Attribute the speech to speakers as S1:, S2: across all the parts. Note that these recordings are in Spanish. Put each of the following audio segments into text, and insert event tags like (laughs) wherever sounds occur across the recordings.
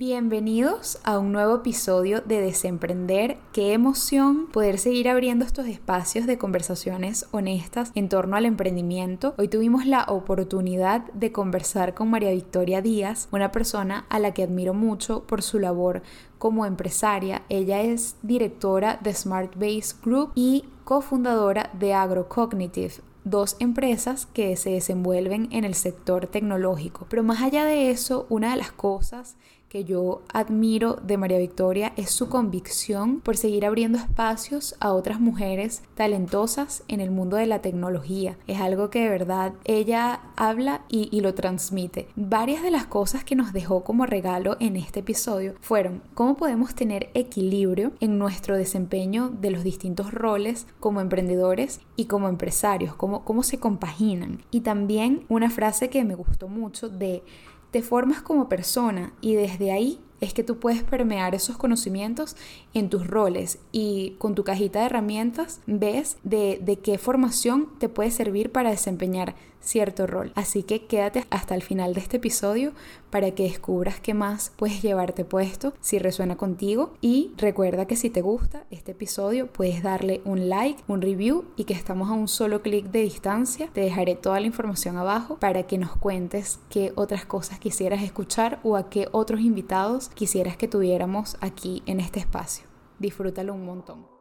S1: Bienvenidos a un nuevo episodio de Desemprender. Qué emoción poder seguir abriendo estos espacios de conversaciones honestas en torno al emprendimiento. Hoy tuvimos la oportunidad de conversar con María Victoria Díaz, una persona a la que admiro mucho por su labor como empresaria. Ella es directora de Smart Base Group y cofundadora de AgroCognitive, dos empresas que se desenvuelven en el sector tecnológico. Pero más allá de eso, una de las cosas que yo admiro de María Victoria es su convicción por seguir abriendo espacios a otras mujeres talentosas en el mundo de la tecnología. Es algo que de verdad ella habla y, lo transmite. Varias de las cosas que nos dejó como regalo en este episodio fueron cómo podemos tener equilibrio en nuestro desempeño de los distintos roles como emprendedores y como empresarios, cómo, cómo se compaginan. Y también una frase que me gustó mucho de te formas como persona y desde ahí es que tú puedes permear esos conocimientos en tus roles y con tu cajita de herramientas ves de, de qué formación te puede servir para desempeñar cierto rol. Así que quédate hasta el final de este episodio para que descubras qué más puedes llevarte puesto si resuena contigo y recuerda que si te gusta este episodio puedes darle un like, un review y que estamos a un solo clic de distancia. Te dejaré toda la información abajo para que nos cuentes qué otras cosas quisieras escuchar o a qué otros invitados quisieras que tuviéramos aquí en este espacio. Disfrútalo un montón.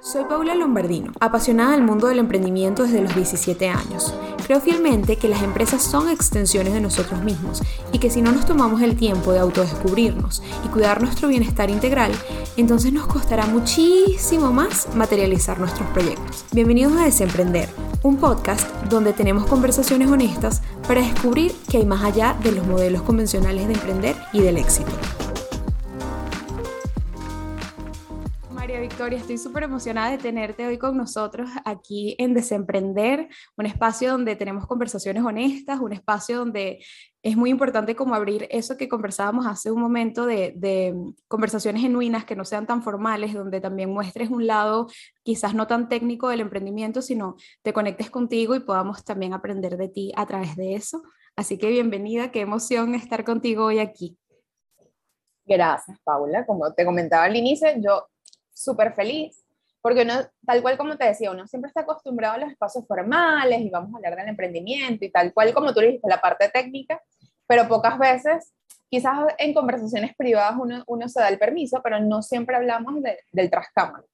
S1: Soy Paula Lombardino, apasionada del mundo del emprendimiento desde los 17 años. Creo fielmente que las empresas son extensiones de nosotros mismos y que si no nos tomamos el tiempo de autodescubrirnos y cuidar nuestro bienestar integral, entonces nos costará muchísimo más materializar nuestros proyectos. Bienvenidos a Desemprender, un podcast donde tenemos conversaciones honestas para descubrir que hay más allá de los modelos convencionales de emprender y del éxito. Victoria, estoy súper emocionada de tenerte hoy con nosotros aquí en Desemprender, un espacio donde tenemos conversaciones honestas, un espacio donde es muy importante como abrir eso que conversábamos hace un momento de, de, conversaciones genuinas que no sean tan formales, donde también muestres un lado quizás no tan técnico del emprendimiento, sino te conectes contigo y podamos también aprender de ti a través de eso. Así que bienvenida, qué emoción estar contigo hoy aquí.
S2: Gracias, Paula. Como te comentaba al inicio, yo súper feliz, porque uno, tal cual como te decía, uno siempre está acostumbrado a los espacios formales y vamos a hablar del emprendimiento y tal cual como tú dijiste, la parte técnica, pero pocas veces, quizás en conversaciones privadas uno, uno se da el permiso, pero no siempre hablamos del trascámara,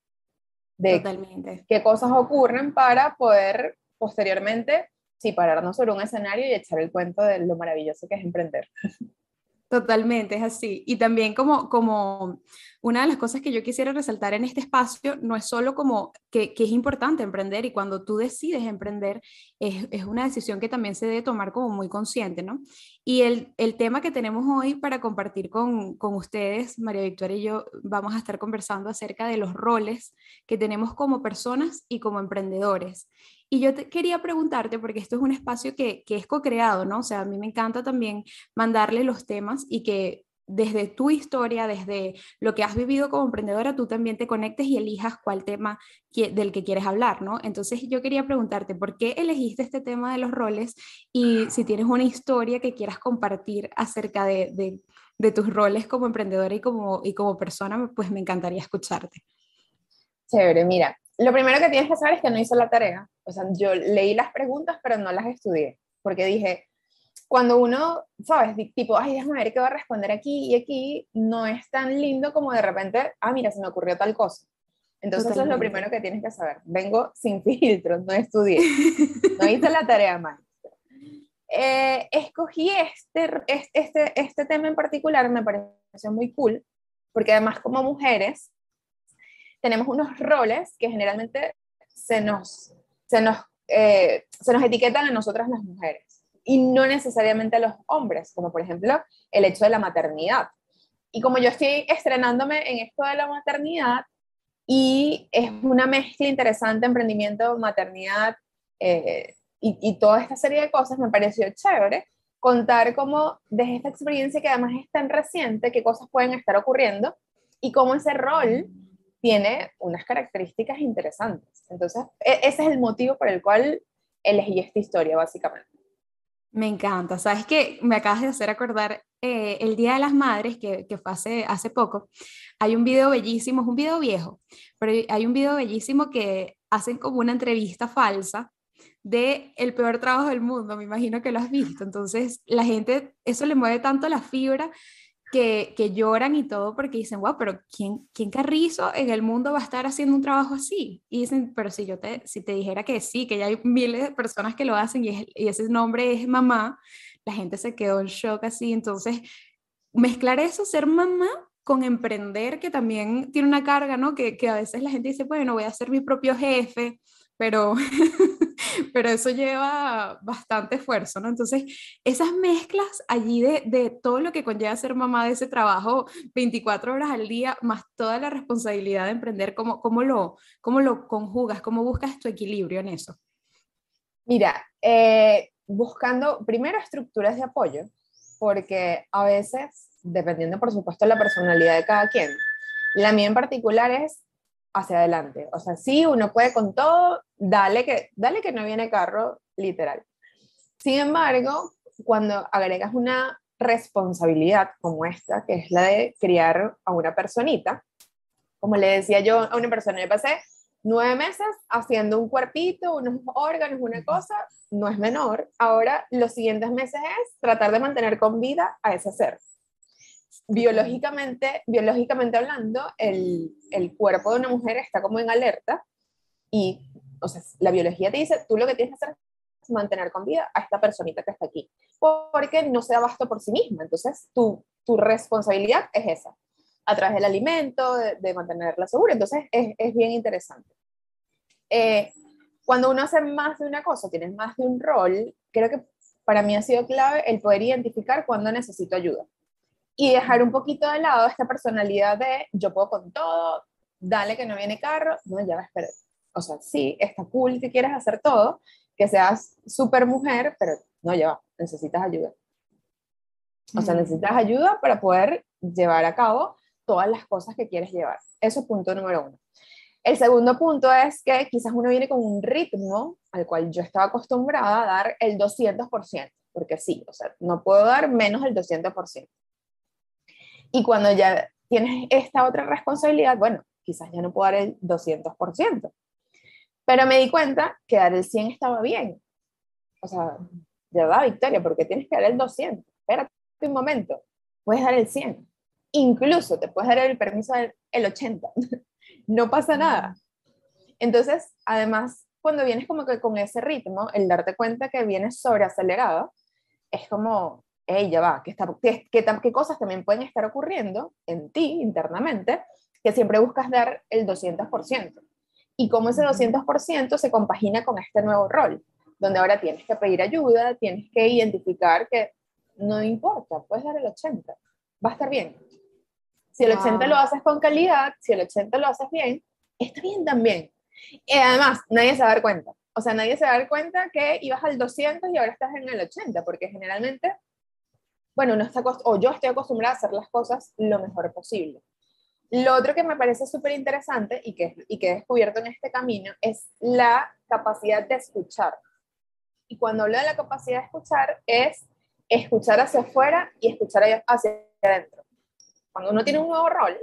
S2: de Totalmente. qué cosas ocurren para poder posteriormente, sí, pararnos sobre un escenario y echar el cuento de lo maravilloso que es emprender.
S1: Totalmente, es así. Y también como, como una de las cosas que yo quisiera resaltar en este espacio no es solo como que, es importante emprender y cuando tú decides emprender es, es, una decisión que también se debe tomar como muy consciente, ¿no? Y el, el tema que tenemos hoy para compartir con, con, ustedes, María Victoria y yo, vamos a estar conversando acerca de los roles que tenemos como personas y como emprendedores. Y yo te quería preguntarte, porque esto es un espacio que, que es co-creado, ¿no? O sea, a mí me encanta también mandarle los temas y que desde tu historia, desde lo que has vivido como emprendedora, tú también te conectes y elijas cuál tema del que quieres hablar, ¿no? Entonces yo quería preguntarte, ¿por qué elegiste este tema de los roles? Y si tienes una historia que quieras compartir acerca de, de, de tus roles como emprendedora y como, y como persona, pues me encantaría escucharte.
S2: Chévere, mira, lo primero que tienes que saber es que no hice la tarea. O sea, yo leí las preguntas, pero no las estudié, porque dije, cuando uno, ¿sabes? Tipo, ay, déjame ver qué va a responder aquí y aquí, no es tan lindo como de repente, ah, mira, se me ocurrió tal cosa. Entonces eso es lo primero que tienes que saber. Vengo sin (laughs) filtros, no estudié, no hice la tarea más. Eh, escogí este, este, este tema en particular, me pareció muy cool, porque además como mujeres tenemos unos roles que generalmente se nos, se nos, eh, se nos etiquetan a nosotras las mujeres y no necesariamente a los hombres, como por ejemplo el hecho de la maternidad. Y como yo estoy estrenándome en esto de la maternidad y es una mezcla interesante, emprendimiento, maternidad eh, y, y, toda esta serie de cosas, me pareció chévere contar cómo desde esta experiencia que además es tan reciente, qué cosas pueden estar ocurriendo y cómo ese rol tiene unas características interesantes. Entonces, e-, ese es el motivo por el cual elegí esta historia, básicamente.
S1: Me encanta. Sabes que me acabas de hacer acordar eh, el Día de las Madres, que, que fue hace, hace poco. Hay un video bellísimo, es un video viejo, pero hay un video bellísimo que hacen como una entrevista falsa de el peor trabajo del mundo, me imagino que lo has visto. Entonces, la gente, eso le mueve tanto la fibra que, que lloran y todo porque dicen, wow, pero ¿quién, ¿quién carrizo en el mundo va a estar haciendo un trabajo así? Y dicen, pero si yo te, si te dijera que sí, que ya hay miles de personas que lo hacen y, y ese nombre es mamá, la gente se quedó en shock así. Entonces, mezclar eso, ser mamá con emprender, que también tiene una carga, ¿no? Que, que a veces la gente dice, bueno, voy a ser mi propio jefe, pero, (laughs) pero eso lleva bastante esfuerzo, ¿no? Entonces, esas mezclas allí de, de, todo lo que conlleva ser mamá de ese trabajo 24 horas al día, más toda la responsabilidad de emprender, ¿cómo, cómo, lo, cómo lo conjugas? ¿Cómo buscas tu equilibrio en eso?
S2: Mira, eh, buscando primero estructuras de apoyo, porque a veces, dependiendo por supuesto de la personalidad de cada quien, la mía en particular es hacia adelante. O sea, sí, uno puede con todo, dale que, dale que no viene carro, literal. Sin embargo, cuando agregas una responsabilidad como esta, que es la de criar a una personita, como le decía yo a una persona, yo pasé nueve meses haciendo un cuerpito, unos órganos, una cosa, no es menor. Ahora, los siguientes meses es tratar de mantener con vida a ese ser biológicamente, biológicamente hablando, el, el, cuerpo de una mujer está como en alerta y, o sea, la biología te dice, tú lo que tienes que hacer es mantener con vida a esta personita que está aquí, porque no se da abasto por sí misma. Entonces, tu, tu responsabilidad es esa, a través del alimento, de, mantenerla segura. Entonces, es, es bien interesante. Eh, cuando uno hace más de una cosa, tienes más de un rol, creo que para mí ha sido clave el poder identificar cuando necesito ayuda y dejar un poquito de lado esta personalidad de yo puedo con todo, dale que no viene carro, no, ya va a esperar. O sea, sí, está cool que quieras hacer todo, que seas súper mujer, pero no, ya va, necesitas ayuda. O sea, necesitas ayuda para poder llevar a cabo todas las cosas que quieres llevar. Eso es punto número uno. El segundo punto es que quizás uno viene con un ritmo al cual yo estaba acostumbrada a dar el 200%, porque sí, o sea, no puedo dar menos del 200%. Y cuando ya tienes esta otra responsabilidad, bueno, quizás ya no puedo dar el 200%. Pero me di cuenta que dar el 100 estaba bien. O sea, ya va, Victoria, porque tienes que dar el 200. Espérate un momento, puedes dar el 100. Incluso te puedes dar el permiso del el 80. (laughs) no pasa nada. Entonces, además, cuando vienes como que con ese ritmo, el darte cuenta que vienes sobreacelerado, es como, hey, ya va, ¿qué, qué, qué, cosas también pueden estar ocurriendo en ti internamente que siempre buscas dar el 200%? Y cómo ese 200% se compagina con este nuevo rol, donde ahora tienes que pedir ayuda, tienes que identificar que no importa, puedes dar el 80%, va a estar bien. Si el 80 lo haces con calidad, si el 80 lo haces bien, está bien también. Y además, nadie se va a dar cuenta. O sea, nadie se va a dar cuenta que ibas al 200 y ahora estás en el 80, porque generalmente bueno, uno está, o yo estoy acostumbrada a hacer las cosas lo mejor posible. Lo otro que me parece súper interesante y que, y que he descubierto en este camino es la capacidad de escuchar. Y cuando hablo de la capacidad de escuchar es escuchar hacia afuera y escuchar hacia adentro. Cuando uno tiene un nuevo rol,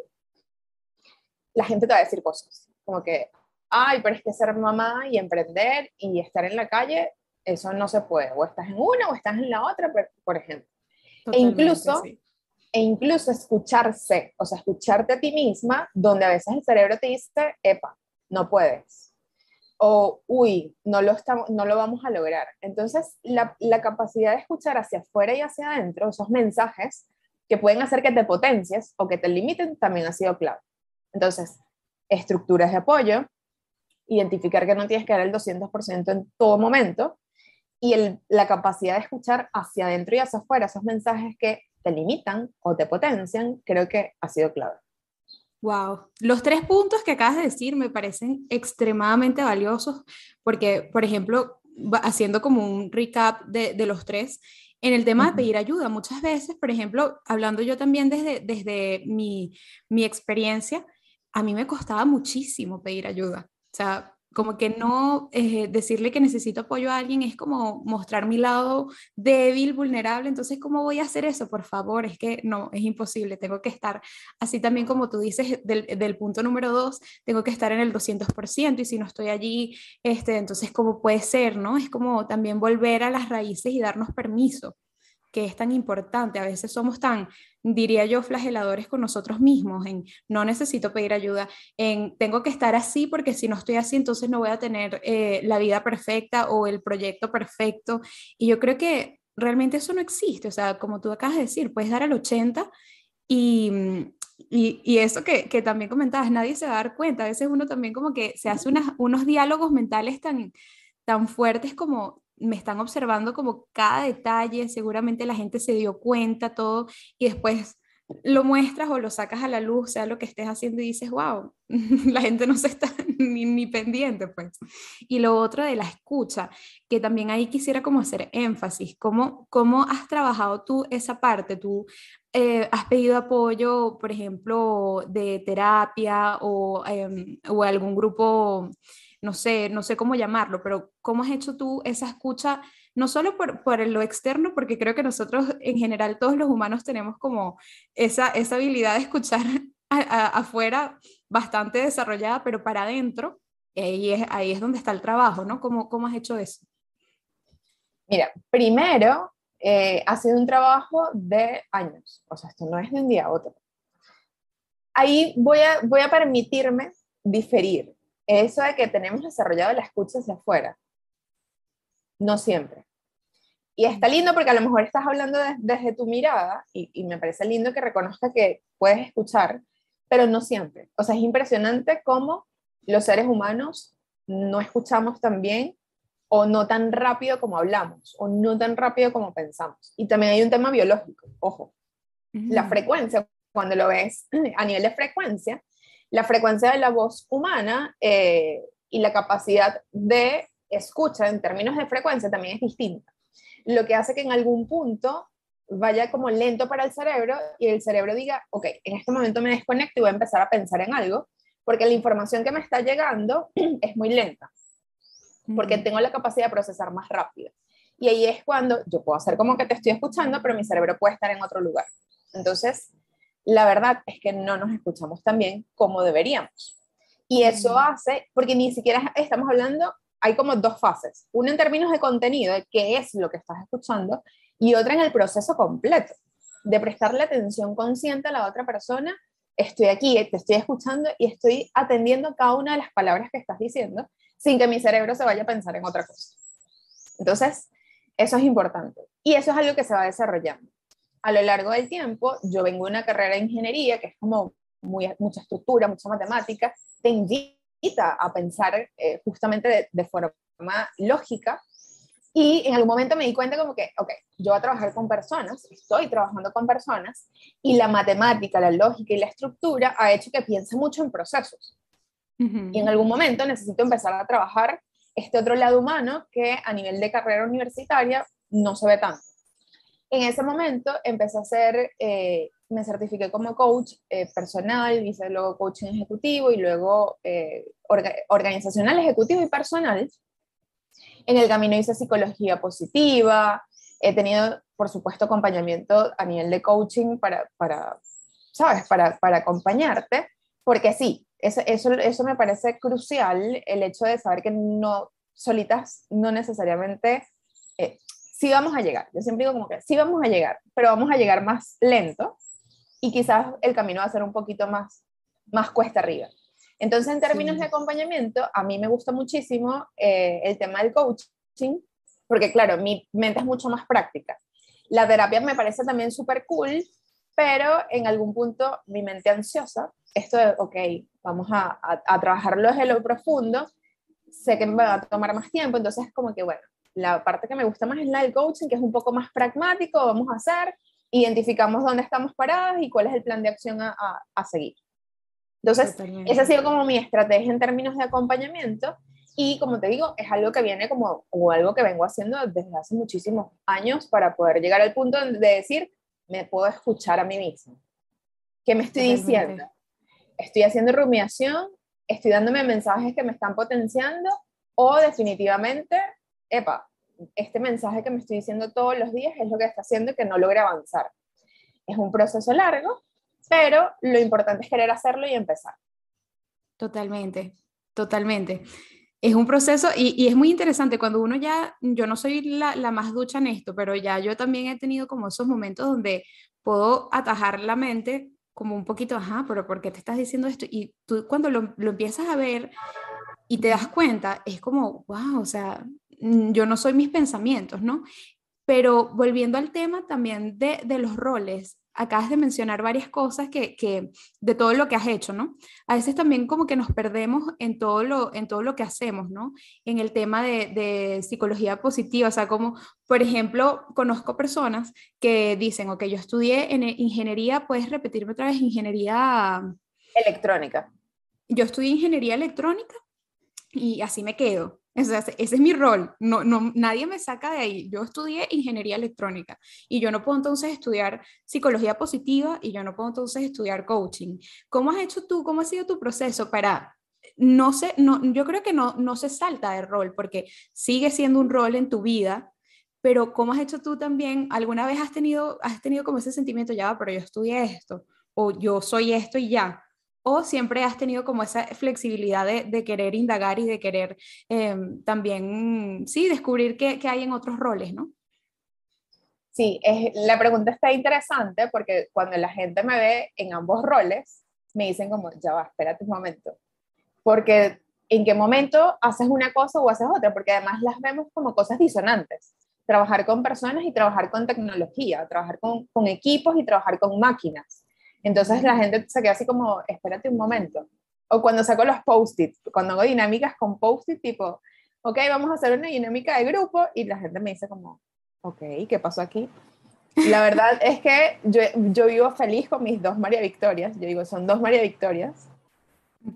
S2: la gente te va a decir cosas, como que, ay, pero es que ser mamá y emprender y estar en la calle, eso no se puede. O estás en una o estás en la otra, por ejemplo e incluso, e incluso escucharse, o sea, escucharte a ti misma, donde a veces el cerebro te dice, epa, no puedes. O, uy, no lo, estamos, no lo vamos a lograr. Entonces, la, la capacidad de escuchar hacia afuera y hacia adentro, esos mensajes que pueden hacer que te potencies o que te limiten, también ha sido clave. Entonces, estructuras de apoyo, identificar que no tienes que dar el 200% en todo momento, y el, la capacidad de escuchar hacia adentro y hacia afuera esos mensajes que te limitan o te potencian, creo que ha sido clave.
S1: Wow, los tres puntos que acabas de decir me parecen extremadamente valiosos porque, por ejemplo, haciendo como un recap de, de los tres, en el tema de pedir ayuda, muchas veces, por ejemplo, hablando yo también desde, desde mi, mi experiencia, a mí me costaba muchísimo pedir ayuda. O sea, como que no eh, decirle que necesito apoyo a alguien es como mostrar mi lado débil, vulnerable, entonces ¿cómo voy a hacer eso? Por favor, es que no, es imposible, tengo que estar así también como tú dices del, del punto número dos, tengo que estar en el 200% y si no estoy allí, este, entonces ¿cómo puede ser? ¿no? Es como también volver a las raíces y darnos permiso que es tan importante. A veces somos tan, diría yo, flageladores con nosotros mismos, en no necesito pedir ayuda, en tengo que estar así porque si no estoy así, entonces no voy a tener eh, la vida perfecta o el proyecto perfecto. Y yo creo que realmente eso no existe. O sea, como tú acabas de decir, puedes dar al 80 y... Y, y, eso que, que, también comentabas, nadie se va a dar cuenta. A veces uno también como que se hace unas, unos diálogos mentales tan, tan fuertes como me están observando como cada detalle, seguramente la gente se dio cuenta, todo, y después lo muestras o lo sacas a la luz, sea lo que estés haciendo y dices, wow, (laughs) la gente no se está (laughs) ni, ni, pendiente, pues. Y lo otro de la escucha, que también ahí quisiera como hacer énfasis, ¿cómo, cómo has trabajado tú esa parte? ¿Tú eh, has pedido apoyo, por ejemplo, de terapia o, eh, o algún grupo no sé, no sé cómo llamarlo, pero ¿cómo has hecho tú esa escucha? No solo por, por lo externo, porque creo que nosotros en general todos los humanos tenemos como esa, esa habilidad de escuchar (laughs) afuera bastante desarrollada, pero para adentro, ahí es, ahí es donde está el trabajo, ¿no? ¿Cómo, cómo has hecho eso?
S2: Mira, primero eh, ha sido un trabajo de años, o sea, esto no es de un día a otro. Ahí voy a, voy a permitirme diferir, eso de que tenemos desarrollado la escucha hacia afuera. No siempre. Y está lindo porque a lo mejor estás hablando desde tu mirada y, me parece lindo que reconozca que puedes escuchar, pero no siempre. O sea, es impresionante cómo los seres humanos no escuchamos tan bien o no tan rápido como hablamos o no tan rápido como pensamos. Y también hay un tema biológico, ojo, la frecuencia, cuando lo ves (clears throat) a nivel de frecuencia, la frecuencia de la voz humana eh, y la capacidad de escucha en términos de frecuencia también es distinta. Lo que hace que en algún punto vaya como lento para el cerebro y el cerebro diga, ok, en este momento me desconecto y voy a empezar a pensar en algo, porque la información que me está llegando (clears throat) es muy lenta, porque tengo la capacidad de procesar más rápido. Y ahí es cuando yo puedo hacer como que te estoy escuchando, pero mi cerebro puede estar en otro lugar. Entonces, la verdad es que no nos escuchamos tan bien como deberíamos. Y eso hace, porque ni siquiera estamos hablando, hay como dos fases. Una en términos de contenido, de qué es lo que estás escuchando, y otra en el proceso completo, de prestarle atención consciente a la otra persona. Estoy aquí, te estoy escuchando y estoy atendiendo cada una de las palabras que estás diciendo sin que mi cerebro se vaya a pensar en otra cosa. Entonces, eso es importante. Y eso es algo que se va desarrollando a lo largo del tiempo, yo vengo de una carrera de ingeniería que es como muy, mucha estructura, mucha matemática, te invita a pensar eh, justamente de, forma lógica. Y en algún momento me di cuenta como que, ok, yo voy a trabajar con personas, estoy trabajando con personas, y la matemática, la lógica y la estructura ha hecho que piense mucho en procesos. Y en algún momento necesito empezar a trabajar este otro lado humano que a nivel de carrera universitaria no se ve tanto. En ese momento empecé a hacer, eh, me certifiqué como coach eh, personal, hice luego coaching ejecutivo y luego eh, organizacional, ejecutivo y personal. En el camino hice psicología positiva, he tenido, por supuesto, acompañamiento a nivel de coaching para, para ¿sabes?, para, para acompañarte, porque sí, eso, eso, eso me parece crucial, el hecho de saber que no, solitas, no necesariamente sí vamos a llegar. Yo siempre digo como que sí vamos a llegar, pero vamos a llegar más lento y quizás el camino va a ser un poquito más, más cuesta arriba. Entonces, en términos de acompañamiento, a mí me gusta muchísimo eh, el tema del coaching, porque claro, mi mente es mucho más práctica. La terapia me parece también súper cool, pero en algún punto mi mente ansiosa, esto de, ok, vamos a, a, a trabajarlo desde lo profundo, sé que me va a tomar más tiempo, entonces como que, bueno, la parte que me gusta más es la del coaching, que es un poco más pragmático, vamos a hacer, identificamos dónde estamos parados y cuál es el plan de acción a, a, seguir. Entonces, esa ha sido como mi estrategia en términos de acompañamiento y como te digo, es algo que viene como, o algo que vengo haciendo desde hace muchísimos años para poder llegar al punto de decir, me puedo escuchar a mí mismo. ¿Qué me estoy diciendo? Estoy haciendo rumiación estoy dándome mensajes que me están potenciando o definitivamente, epa, este mensaje que me estoy diciendo todos los días es lo que está haciendo que no logre avanzar. Es un proceso largo, pero lo importante es querer hacerlo y empezar.
S1: Totalmente, totalmente. Es un proceso y, es muy interesante cuando uno ya, yo no soy la, la, más ducha en esto, pero ya yo también he tenido como esos momentos donde puedo atajar la mente como un poquito, ajá, pero ¿por qué te estás diciendo esto? Y tú cuando lo, lo empiezas a ver y te das cuenta, es como, wow, o sea, yo no soy mis pensamientos, ¿no? Pero volviendo al tema también de, de los roles, acabas de mencionar varias cosas que, que, de todo lo que has hecho, ¿no? A veces también como que nos perdemos en todo lo, en todo lo que hacemos, ¿no? En el tema de, de psicología positiva, o sea, como, por ejemplo, conozco personas que dicen, ok, yo estudié en ingeniería, ¿puedes repetirme otra vez? Ingeniería...
S2: Electrónica.
S1: Yo estudié ingeniería electrónica y así me quedo ese es mi rol, no, no, nadie me saca de ahí. Yo estudié ingeniería electrónica y yo no puedo entonces estudiar psicología positiva y yo no puedo entonces estudiar coaching. ¿Cómo has hecho tú, cómo ha sido tu proceso para, no sé, no, yo creo que no, no se salta de rol porque sigue siendo un rol en tu vida, pero ¿cómo has hecho tú también? ¿Alguna vez has tenido, has tenido como ese sentimiento, ya, pero yo estudié esto o yo soy esto y ya? ¿O siempre has tenido como esa flexibilidad de, querer indagar y de querer em, también, sí, descubrir qué, hay en otros roles, ¿no?
S2: Sí, es, la pregunta está interesante porque cuando la gente me ve en ambos roles, me dicen como, ya va, espérate un momento. Porque en qué momento haces una cosa o haces otra, porque además las vemos como cosas disonantes. Trabajar con personas y trabajar con tecnología, trabajar con, con equipos y trabajar con máquinas. Entonces la gente se queda así como, espérate un momento. O cuando saco los post-its, cuando hago dinámicas con post-it, tipo, ok, vamos a hacer una dinámica de grupo y la gente me dice como, ok, ¿qué pasó aquí? La verdad es que yo, yo vivo feliz con mis dos María Victorias. Yo digo, son dos María Victorias.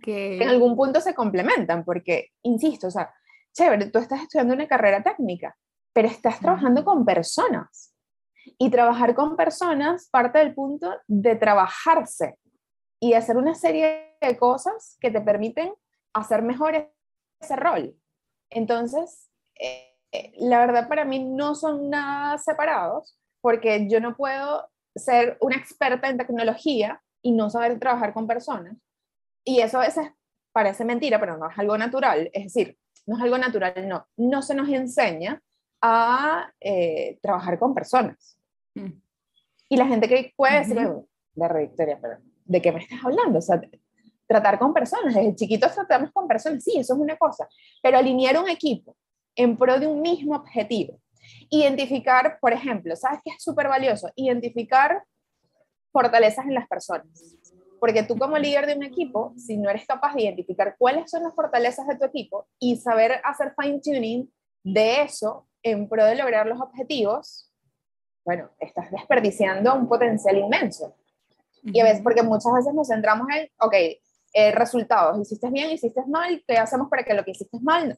S2: Que en algún punto se complementan, porque, insisto, o sea, chévere, tú estás estudiando una carrera técnica, pero estás trabajando con personas. Y trabajar con personas parte del punto de trabajarse y hacer una serie de cosas que te permiten hacer mejor ese rol. Entonces, eh, la verdad para mí no son nada separados porque yo no puedo ser una experta en tecnología y no saber trabajar con personas. Y eso a veces parece mentira, pero no es algo natural. Es decir, no es algo natural, no. No se nos enseña a eh, trabajar con personas. Mm. Y la gente que puede decir, de Victoria, pero ¿de qué me estás hablando? O sea, tratar con personas, desde chiquitos tratamos con personas, sí, eso es una cosa, pero alinear un equipo en pro de un mismo objetivo. Identificar, por ejemplo, ¿sabes qué es súper valioso? Identificar fortalezas en las personas. Porque tú como líder de un equipo, si no eres capaz de identificar cuáles son las fortalezas de tu equipo y saber hacer fine tuning de eso en pro de lograr los objetivos, bueno, estás desperdiciando un potencial inmenso. Y a veces, porque muchas veces nos centramos en, ok, eh, resultados, hiciste bien, hiciste mal, ¿qué hacemos para que lo que hiciste mal?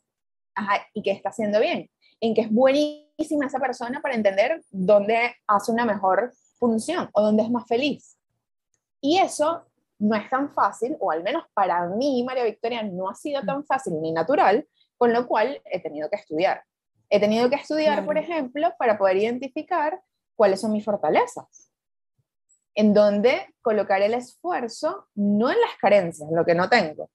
S2: Ajá, ¿y qué está haciendo bien? En que es buenísima esa persona para entender dónde hace una mejor función o dónde es más feliz. Y eso no es tan fácil, o al menos para mí, María Victoria, no ha sido tan fácil ni natural, con lo cual he tenido que estudiar. He tenido que estudiar, por ejemplo, para poder identificar cuáles son mis fortalezas, en donde colocar el esfuerzo no en las carencias, lo que no tengo,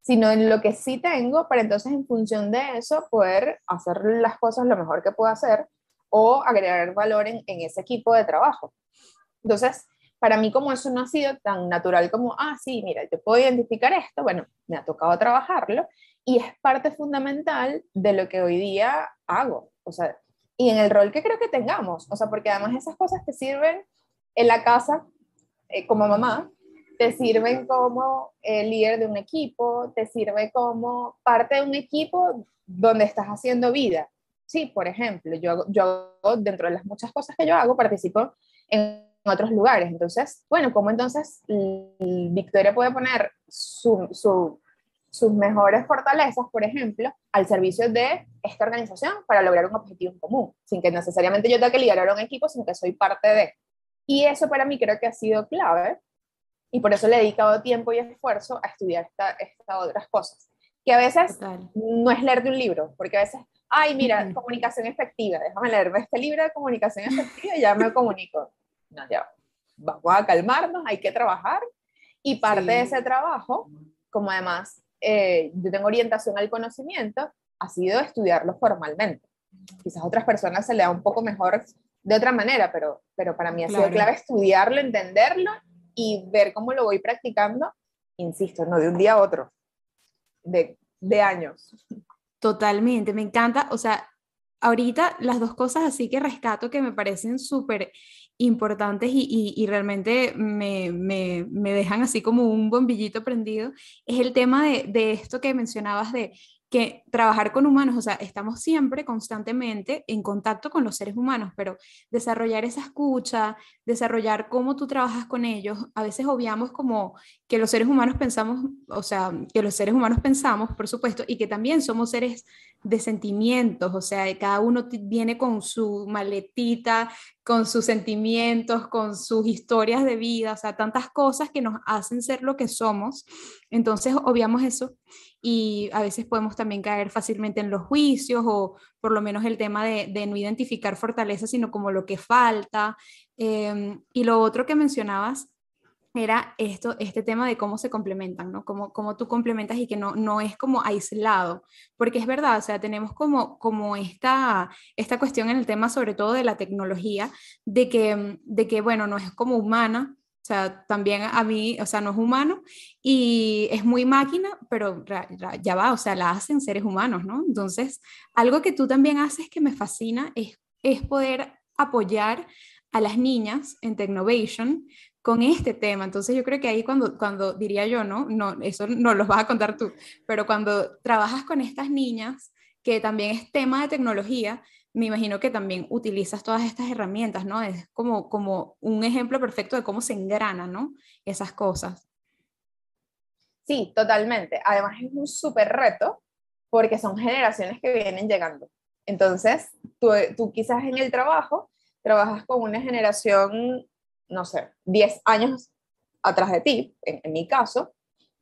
S2: sino en lo que sí tengo, para entonces en función de eso poder hacer las cosas lo mejor que puedo hacer o agregar valor en, en ese equipo de trabajo. Entonces, para mí como eso no ha sido tan natural como, ah, sí, mira, yo puedo identificar esto, bueno, me ha tocado trabajarlo y es parte fundamental de lo que hoy día hago. O sea, y en el rol que creo que tengamos. O sea, porque además esas cosas te sirven en la casa eh, como mamá, te sirven como el líder de un equipo, te sirve como parte de un equipo donde estás haciendo vida. Sí, por ejemplo, yo, yo dentro de las muchas cosas que yo hago, participo en otros lugares. Entonces, bueno, ¿cómo entonces Victoria puede poner su, su sus mejores fortalezas, por ejemplo, al servicio de esta organización para lograr un objetivo en común, sin que necesariamente yo tenga que liderar un equipo, sino que soy parte de. Y eso para mí creo que ha sido clave y por eso le he dedicado tiempo y esfuerzo a estudiar estas esta otras cosas. Que a veces no es leer de un libro, porque a veces, ay, mira, comunicación efectiva, déjame leerme este libro de comunicación efectiva y ya me comunico. No, ya, vamos a calmarnos, hay que trabajar. Y parte de ese trabajo, como además eh, yo tengo orientación al conocimiento, ha sido estudiarlo formalmente. Quizás a otras personas se le da un poco mejor de otra manera, pero, pero para mí ha sido clave estudiarlo, entenderlo y ver cómo lo voy practicando, insisto, no de un día a otro, de, de años.
S1: Totalmente, me encanta, o sea, ahorita las dos cosas así que rescato que me parecen súper importantes y, realmente me, me, me, dejan así como un bombillito prendido, es el tema de, de esto que mencionabas de que trabajar con humanos, o sea, estamos siempre constantemente en contacto con los seres humanos, pero desarrollar esa escucha, desarrollar cómo tú trabajas con ellos, a veces obviamos como que los seres humanos pensamos, o sea, que los seres humanos pensamos, por supuesto, y que también somos seres de sentimientos, o sea, cada uno viene con su maletita, con sus sentimientos, con sus historias de vida, o sea, tantas cosas que nos hacen ser lo que somos. Entonces, obviamos eso y a veces podemos también caer fácilmente en los juicios o por lo menos el tema de, no identificar fortaleza, sino como lo que falta. Em, y lo otro que mencionabas era esto, este tema de cómo se complementan, ¿no? Cómo, cómo tú complementas y que no, no es como aislado, porque es verdad, o sea, tenemos como, como esta, esta cuestión en el tema sobre todo de la tecnología, de que, de que, bueno, no es como humana, o sea, también a mí, o sea, no es humano y es muy máquina, pero ya va, o sea, la hacen seres humanos, ¿no? Entonces, algo que tú también haces que me fascina es, es poder apoyar a las niñas en Technovation con este tema. Entonces yo creo que ahí cuando, cuando diría yo, ¿no? no eso no los vas a contar tú, pero cuando trabajas con estas niñas, que también es tema de tecnología, me imagino que también utilizas todas estas herramientas, ¿no? Es como, como un ejemplo perfecto de cómo se engranan, ¿no? Esas cosas.
S2: Sí, totalmente. Además es un súper reto porque son generaciones que vienen llegando. Entonces, tú, tú quizás en el trabajo trabajas con una generación, no sé, 10 años atrás de ti, en, mi caso,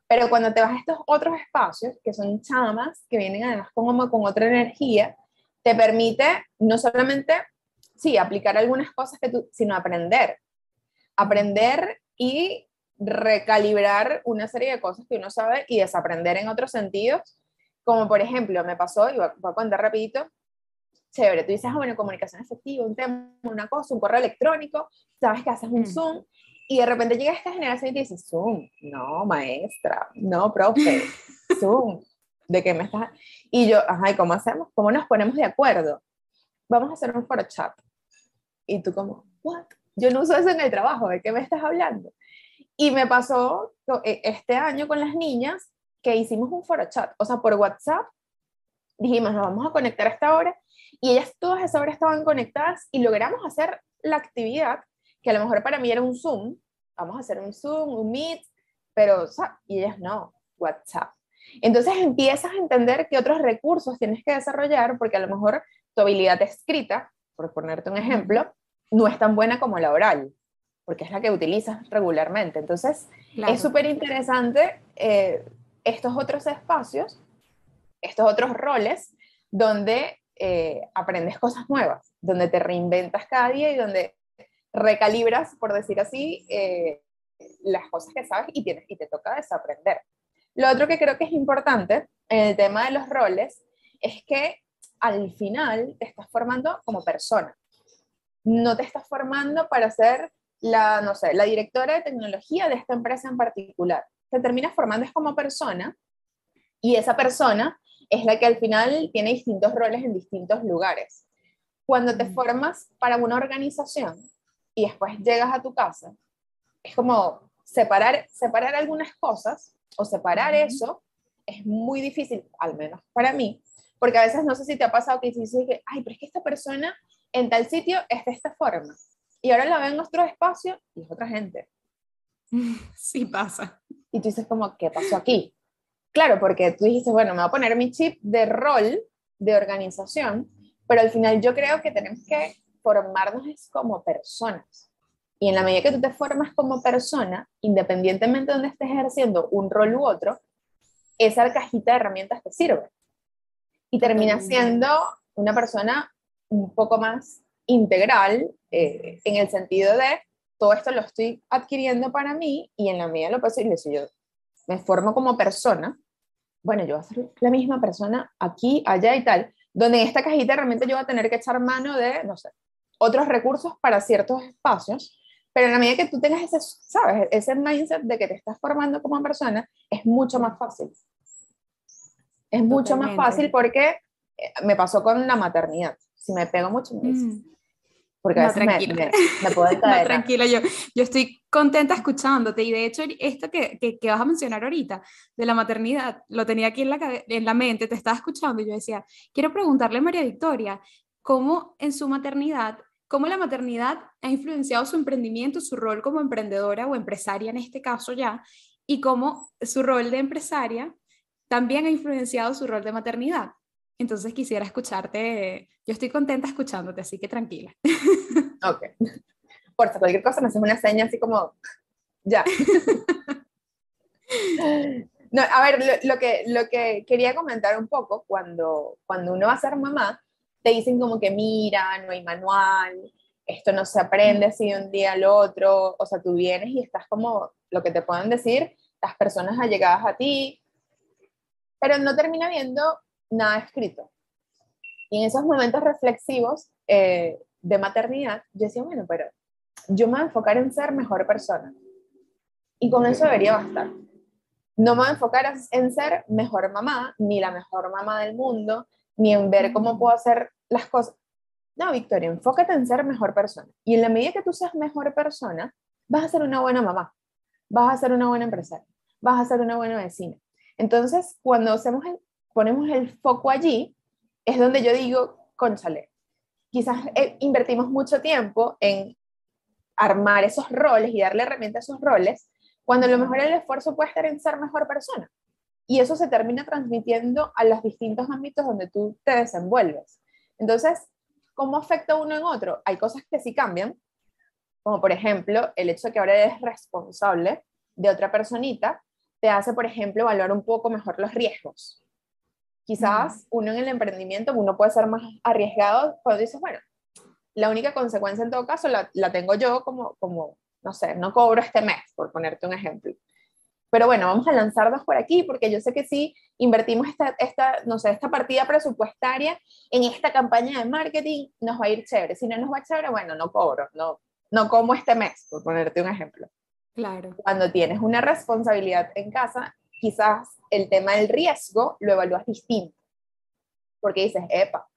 S2: pero cuando te vas a estos otros espacios, que son chamas, que vienen además como con otra energía, te permite no solamente, sí, aplicar algunas cosas que tú, sino aprender. Aprender y recalibrar una serie de cosas que uno sabe y desaprender en otros sentidos, como por ejemplo, me pasó, y voy a contar rapidito, chévere, tú dices, ah, bueno, comunicación efectiva, un tema, una cosa, un correo electrónico, sabes que haces un mm. Zoom, y de repente llega esta generación y te dice, Zoom, no, maestra, no, profe, (laughs) Zoom, ¿de qué me estás? Y yo, ajá, ¿y cómo hacemos? ¿Cómo nos ponemos de acuerdo? Vamos a hacer un foro chat. Y tú como, ¿what? Yo no uso eso en el trabajo, ¿de qué me estás hablando? Y me pasó eh, este año con las niñas que hicimos un foro chat, o sea, por WhatsApp, dijimos, nos vamos a conectar a esta hora, y ellas todas esa hora estaban conectadas y logramos hacer la actividad, que a lo mejor para mí era un Zoom, vamos a hacer un Zoom, un Meet, pero, o sea, y ellas no, WhatsApp. Entonces empiezas a entender qué otros recursos tienes que desarrollar porque a lo mejor tu habilidad escrita, por ponerte un ejemplo, no es tan buena como la oral, porque es la que utilizas regularmente. Entonces es súper interesante eh, estos otros espacios, estos otros roles donde eh, aprendes cosas nuevas, donde te reinventas cada día y donde recalibras, por decir así, eh, las cosas que sabes y, tienes, y te toca desaprender. Lo otro que creo que es importante en el tema de los roles es que al final te estás formando como persona. No te estás formando para ser la, no sé, la directora de tecnología de esta empresa en particular. Te terminas formando es como persona y esa persona es la que al final tiene distintos roles en distintos lugares. Cuando te formas para una organización y después llegas a tu casa, es como separar, separar algunas cosas o separar eso es muy difícil, al menos para mí, porque a veces no sé si te ha pasado que dices que, ay, pero es que esta persona en tal sitio es de esta forma, y ahora la ve en otro espacio y es otra gente. (laughs)
S1: Sí pasa.
S2: Y tú dices como, ¿qué pasó aquí? Claro, porque tú dijiste, bueno, me voy a poner mi chip de rol, de organización, pero al final yo creo que tenemos que formarnos como personas. Y en la medida que tú te formas como persona, independientemente de donde estés ejerciendo un rol u otro, esa cajita de herramientas te sirve. Y terminas siendo una persona un poco más integral eh, en el sentido de todo esto lo estoy adquiriendo para mí y en la medida de lo posible, si yo me formo como persona, bueno, yo voy a ser la misma persona aquí, allá y tal, donde en esta cajita realmente yo voy a tener que echar mano de, no sé, otros recursos para ciertos espacios, pero en la medida que tú tengas ese, ¿sabes? Ese mindset de que te estás formando como persona, es mucho más fácil. Es mucho más fácil porque eh, me pasó con la maternidad. Si me pego mucho, me dices. Mm. Porque a veces me, me, puedo (laughs) caer.
S1: tranquila, yo, yo estoy contenta escuchándote y de hecho esto que, que, que, vas a mencionar ahorita de la maternidad, lo tenía aquí en la, en la mente, te estaba escuchando y yo decía, quiero preguntarle a María Victoria, ¿cómo en su maternidad, cómo la maternidad ha influenciado su emprendimiento, su rol como emprendedora o empresaria en este caso ya, y cómo su rol de empresaria también ha influenciado su rol de maternidad? Entonces quisiera escucharte, yo estoy contenta escuchándote, así que tranquila. (laughs)
S2: Ok. Por cualquier cosa me haces una seña así como, ya. (laughs) No, a ver, lo, que, lo que quería comentar un poco, cuando, cuando uno va a ser mamá, te dicen como que mira, no hay manual, esto no se aprende así de un día al otro, o sea, tú vienes y estás como, lo que te pueden decir, las personas allegadas a ti, pero no termina viendo nada escrito. Y en esos momentos reflexivos eh, de maternidad, yo decía, bueno, pero yo me voy a enfocar en ser mejor persona. Y con eso debería bastar. No me voy a enfocar en ser mejor mamá, ni la mejor mamá del mundo, ni en ver cómo puedo hacer las cosas. No, Victoria, enfócate en ser mejor persona. Y en la medida que tú seas mejor persona, vas a ser una buena mamá, vas a ser una buena empresaria, vas a ser una buena vecina. Entonces, cuando hacemos ponemos el foco allí, es donde yo digo, conchale, quizás eh, invertimos mucho tiempo en armar esos roles y darle herramientas a esos roles, cuando a lo mejor el esfuerzo puede estar en ser mejor persona. Y eso se termina transmitiendo a los distintos ámbitos donde tú te desenvuelves. Entonces, ¿cómo afecta uno en otro? Hay cosas que sí cambian, como por ejemplo el hecho de que ahora eres responsable de otra personita, te hace, por ejemplo, valorar un poco mejor los riesgos. Quizás uno en el emprendimiento, uno puede ser más arriesgado cuando dices, bueno, la única consecuencia en todo caso la, la tengo yo como, como, no sé, no cobro este mes, por ponerte un ejemplo. Pero bueno, vamos a lanzarnos por aquí porque yo sé que si invertimos esta, esta, no sé, esta partida presupuestaria en esta campaña de marketing, nos va a ir chévere. Si no nos va chévere, bueno, no cobro, no, no como este mes, por ponerte un ejemplo.
S1: Claro.
S2: Cuando tienes una responsabilidad en casa, quizás el tema del riesgo lo evalúas distinto. Porque dices, epa,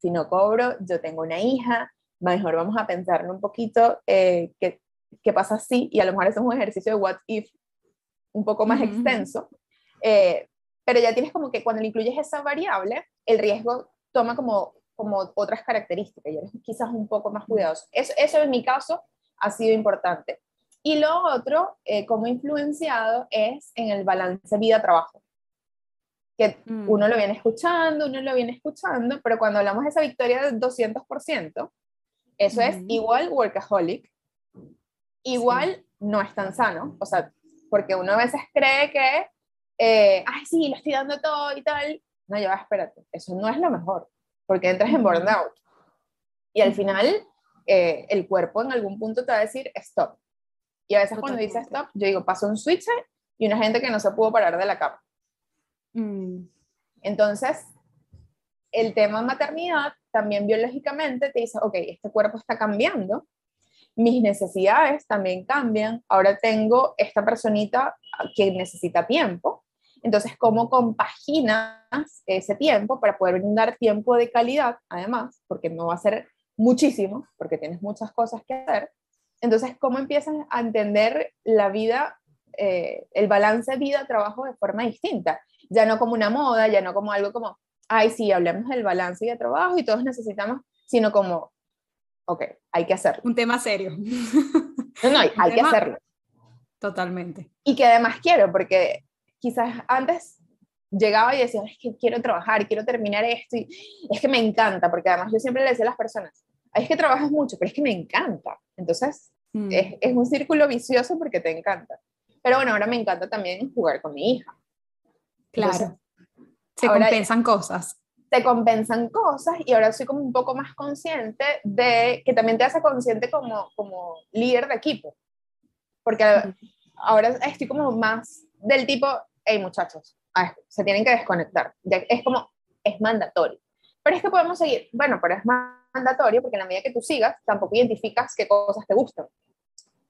S2: si no cobro, yo tengo una hija, mejor vamos a pensarlo un poquito, eh, ¿qué, ¿qué, pasa si? Y a lo mejor es un ejercicio de what if un poco más extenso. Eh, pero ya tienes como que cuando le incluyes esa variable, el riesgo toma como, como otras características y eres quizás un poco más cuidadoso. Eso, eso en mi caso ha sido importante. Y lo otro, eh, como influenciado, es en el balance vida-trabajo. Que mm. uno lo viene escuchando, uno lo viene escuchando, pero cuando hablamos de esa victoria del 200%, eso es igual workaholic, igual no es tan sano. O sea, porque uno a veces cree que, eh, ay, sí, lo estoy dando todo y tal. No, ya va, espérate, eso no es lo mejor, porque entras en burnout. Y al final, eh, el cuerpo en algún punto te va a decir, stop, y a veces cuando dice stop, yo digo, pasó un switch y una gente que no se pudo parar de la cama. Mm. Entonces, el tema maternidad también biológicamente te dice, ok, este cuerpo está cambiando, mis necesidades también cambian, ahora tengo esta personita que necesita tiempo, entonces, ¿cómo compaginas ese tiempo para poder brindar tiempo de calidad, además, porque no va a ser muchísimo, porque tienes muchas cosas que hacer, entonces, ¿cómo empiezas a entender la vida, eh, el balance vida-trabajo de forma distinta? Ya no como una moda, ya no como algo como, ay, sí, hablemos del balance vida-trabajo y todos necesitamos, sino como, ok, hay que hacerlo.
S1: Un tema serio.
S2: No, no, hay, que hacerlo.
S1: Totalmente.
S2: Y que además quiero, porque quizás antes llegaba y decía, es que quiero trabajar, quiero terminar esto, y es que me encanta, porque además yo siempre le decía a las personas, es que trabajas mucho, pero es que me encanta. Entonces, Mm. Es, es, un círculo vicioso porque te encanta. Pero bueno, ahora me encanta también jugar con mi hija.
S1: Claro. se compensan cosas.
S2: Te compensan cosas y ahora soy como un poco más consciente de que también te hace consciente como, como líder de equipo. Porque ahora estoy como más del tipo, hey muchachos, se tienen que desconectar. Es como, es mandatorio. Pero es que podemos seguir, bueno, pero es mandatorio porque en la medida que tú sigas, tampoco identificas qué cosas te gustan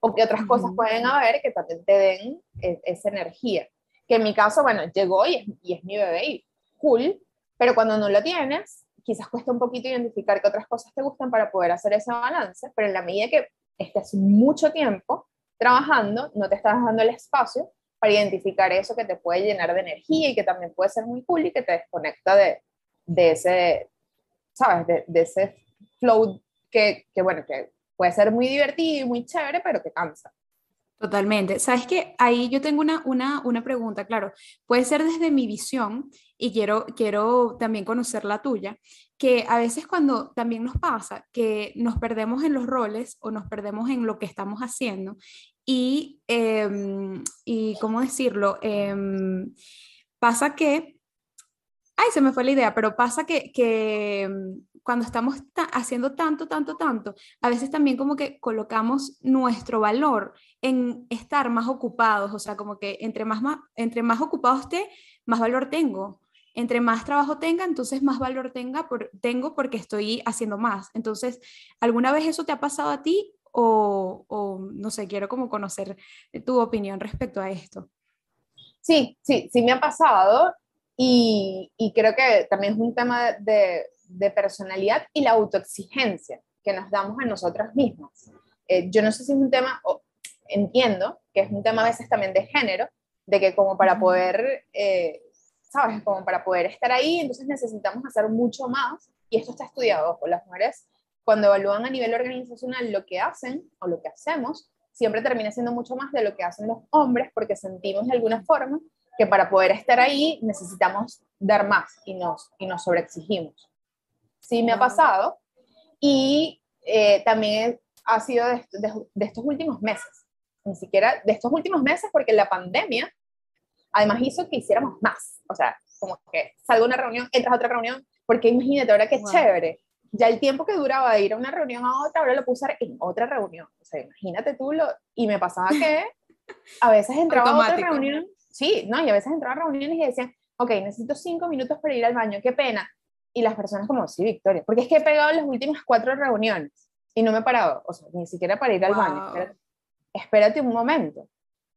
S2: o qué otras cosas pueden haber que también te den e, esa energía. Que en mi caso, bueno, llegó y es, y es mi bebé y cool, pero cuando no lo tienes, quizás cuesta un poquito identificar qué otras cosas te gustan para poder hacer ese balance, pero en la medida que estés mucho tiempo trabajando, no te estás dando el espacio para identificar eso que te puede llenar de energía y que también puede ser muy cool y que te desconecta de, de ese, ¿sabes? De, de ese flow que, que, bueno, que puede ser muy divertido y muy chévere, pero que cansa.
S1: Totalmente. Sabes que ahí yo tengo una, una, una, pregunta, claro, puede ser desde mi visión y quiero, quiero también conocer la tuya, que a veces cuando también nos pasa que nos perdemos en los roles o nos perdemos en lo que estamos haciendo y, em, y ¿cómo decirlo? Em, pasa que, ay, se me fue la idea, pero pasa que, que em, cuando estamos haciendo tanto, tanto, tanto, a veces también como que colocamos nuestro valor en estar más ocupados, o sea, como que entre más, entre más ocupado esté, más valor tengo. Entre más trabajo tenga, entonces más valor tenga por, tengo porque estoy haciendo más. Entonces, ¿alguna vez eso te ha pasado a ti o, no sé, quiero como conocer tu opinión respecto a esto.
S2: Sí, sí, sí me ha pasado y, y creo que también es un tema de, de, personalidad y la autoexigencia que nos damos a nosotras mismas. Eh, yo no sé si es un tema, o entiendo que es un tema a veces también de género, de que como para poder, eh, ¿sabes? Como para poder estar ahí, entonces necesitamos hacer mucho más, y esto está estudiado, por las mujeres cuando evalúan a nivel organizacional lo que hacen o lo que hacemos, siempre termina siendo mucho más de lo que hacen los hombres porque sentimos de alguna forma que para poder estar ahí necesitamos dar más y nos, y nos sobreexigimos. Sí me ha pasado. Y eh, también ha sido de, de, estos últimos meses, ni siquiera de estos últimos meses porque la pandemia además hizo que hiciéramos más, o sea, como que salgo a una reunión, entras a otra reunión, porque imagínate ahora qué chévere. Ya el tiempo que duraba de ir a una reunión a otra, ahora lo puse en otra reunión. O sea, imagínate tú, lo, y me pasaba que a veces entraba a otra reunión, sí, no, y a veces entraba a reuniones y decían, ok, necesito cinco minutos para ir al baño, qué pena. Y las personas como, sí, Victoria, porque es que he pegado las últimas cuatro reuniones y no me he parado, o sea, ni siquiera para ir al baño. Espérate, espérate un momento,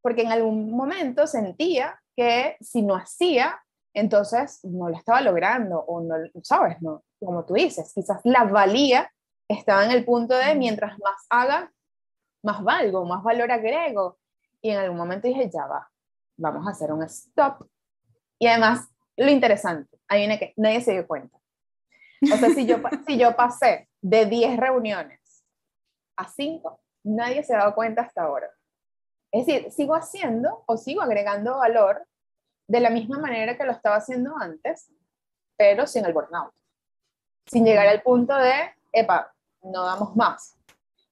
S2: porque en algún momento sentía que si no hacía, entonces no lo estaba logrando o no, ¿sabes? No, como tú dices, quizás la valía estaba en el punto de mientras más haga, más valgo, más valor agrego. Y en algún momento dije, ya va, vamos a hacer un stop. Y además, lo interesante, ahí viene que nadie se dio cuenta. O sea, si yo, si yo pasé de 10 reuniones a 5, nadie se ha dado cuenta hasta ahora. Es decir, sigo haciendo o sigo agregando valor de la misma manera que lo estaba haciendo antes, pero sin el burnout. Sin llegar al punto de, epa, no damos más.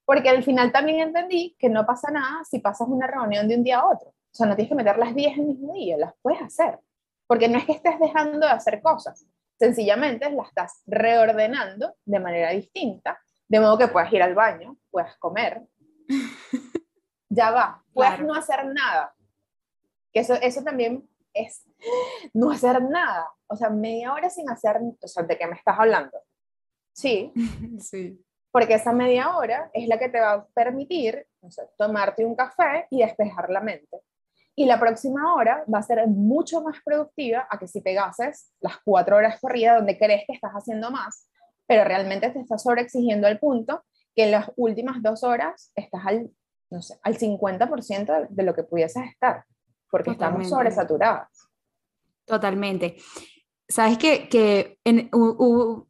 S2: Porque al final también entendí que no pasa nada si pasas una reunión de un día a otro. O sea, no tienes que meter las 10 el mismo día, las puedes hacer. Porque no es que estés dejando de hacer cosas, sencillamente las estás reordenando de manera distinta, de modo que puedas ir al baño, puedas comer. (laughs) ya va, puedes no hacer nada. Que eso, eso también es (gasps) no hacer nada. O sea, media hora sin hacer, o sea, ¿de qué me estás hablando? Sí. (laughs) Sí. Porque esa media hora es la que te va a permitir tomarte un café y despejar la mente. Y la próxima hora va a ser mucho más productiva a que si pegases las cuatro horas corridas donde crees que estás haciendo más, pero realmente te estás sobreexigiendo al punto que en las últimas dos horas estás al, no sé, al 50% de lo que pudieses estar porque estamos sobresaturadas.
S1: Totalmente. Sabes que, que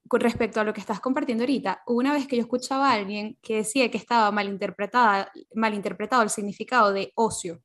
S1: respecto a lo que estás compartiendo ahorita, una vez que yo escuchaba a alguien que decía que estaba malinterpretada, malinterpretado el significado de ocio,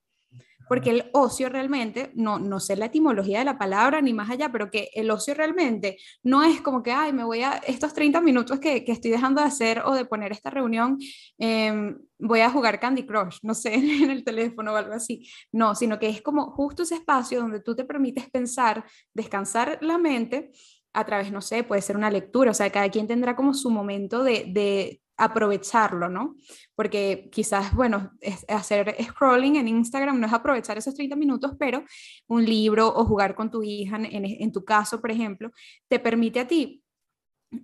S1: porque el ocio realmente, no, no sé la etimología de la palabra ni más allá, pero que el ocio realmente no es como que, ay, me voy a, estos 30 minutos que, que estoy dejando de hacer o de poner esta reunión, eh, voy a jugar Candy Crush, no sé, (laughs) en el teléfono o algo así. No, sino que es como justo ese espacio donde tú te permites pensar, descansar la mente a través, no sé, puede ser una lectura, o sea, cada quien tendrá como su momento de, de aprovecharlo, ¿no? Porque quizás, bueno, hacer scrolling en Instagram no es aprovechar esos 30 minutos, pero un libro o jugar con tu hija, en, en tu caso, por ejemplo, te permite a ti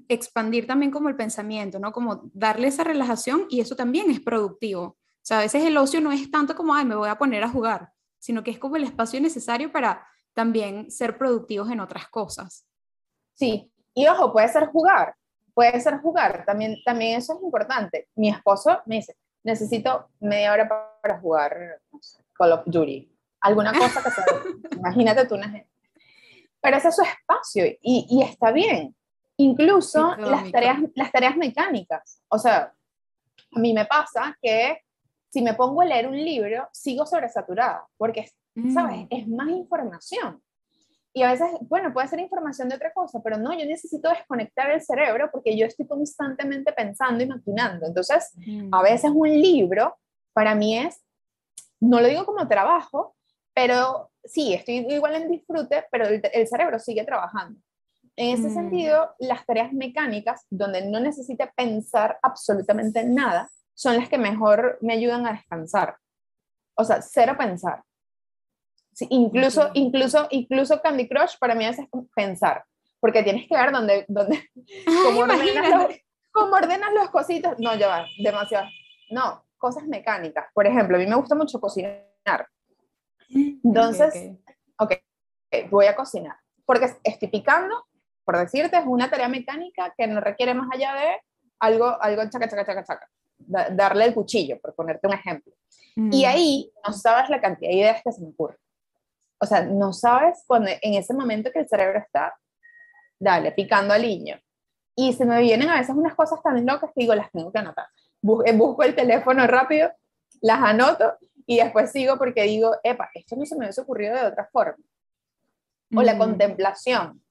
S1: expandir también como el pensamiento, ¿no? Como darle esa relajación y eso también es productivo. O sea, a veces el ocio no es tanto como, ay, me voy a poner a jugar, sino que es como el espacio necesario para también ser productivos en otras cosas.
S2: Sí, y ojo, puede ser jugar, puede ser jugar, también, también eso es importante. Mi esposo me dice, necesito media hora para jugar Call of Duty, alguna (laughs) cosa que sea, imagínate tú una gente. Pero ese es su espacio y, y está bien. Incluso las tareas, las tareas mecánicas. O sea, a mí me pasa que si me pongo a leer un libro, sigo sobresaturada, porque, ¿sabes? Mm. Es más información. Y a veces, bueno, puede ser información de otra cosa, pero no, yo necesito desconectar el cerebro porque yo estoy constantemente pensando y maquinando. Entonces, a veces un libro para mí es, no lo digo como trabajo, pero sí, estoy igual en disfrute, pero el, el cerebro sigue trabajando. En ese mm. sentido, las tareas mecánicas, donde no necesite pensar absolutamente nada, son las que mejor me ayudan a descansar. O sea, cero pensar incluso, incluso, incluso Candy Crush para mí es pensar, porque tienes que ver dónde, dónde (laughs) cómo, ordenas los, cómo, ordenas los, cositos. No, ya va, demasiado. No, cosas mecánicas. Por ejemplo, a mí me gusta mucho cocinar. Entonces, ok, okay. voy a cocinar. Porque estoy picando, por decirte, es una tarea mecánica que no requiere más allá de algo, algo chaca, chaca, chaca, chaca. darle el cuchillo, por ponerte un ejemplo. Y mm. ahí no sabes la cantidad de ideas que se me ocurren o sea, no sabes cuando en ese momento que el cerebro está, dale, picando al niño. Y se me vienen a veces unas cosas tan locas que digo, las tengo que anotar. Eh, busco el teléfono rápido, las anoto y después sigo porque digo, epa, esto no se me hubiese ocurrido de otra forma. O la mm. contemplación.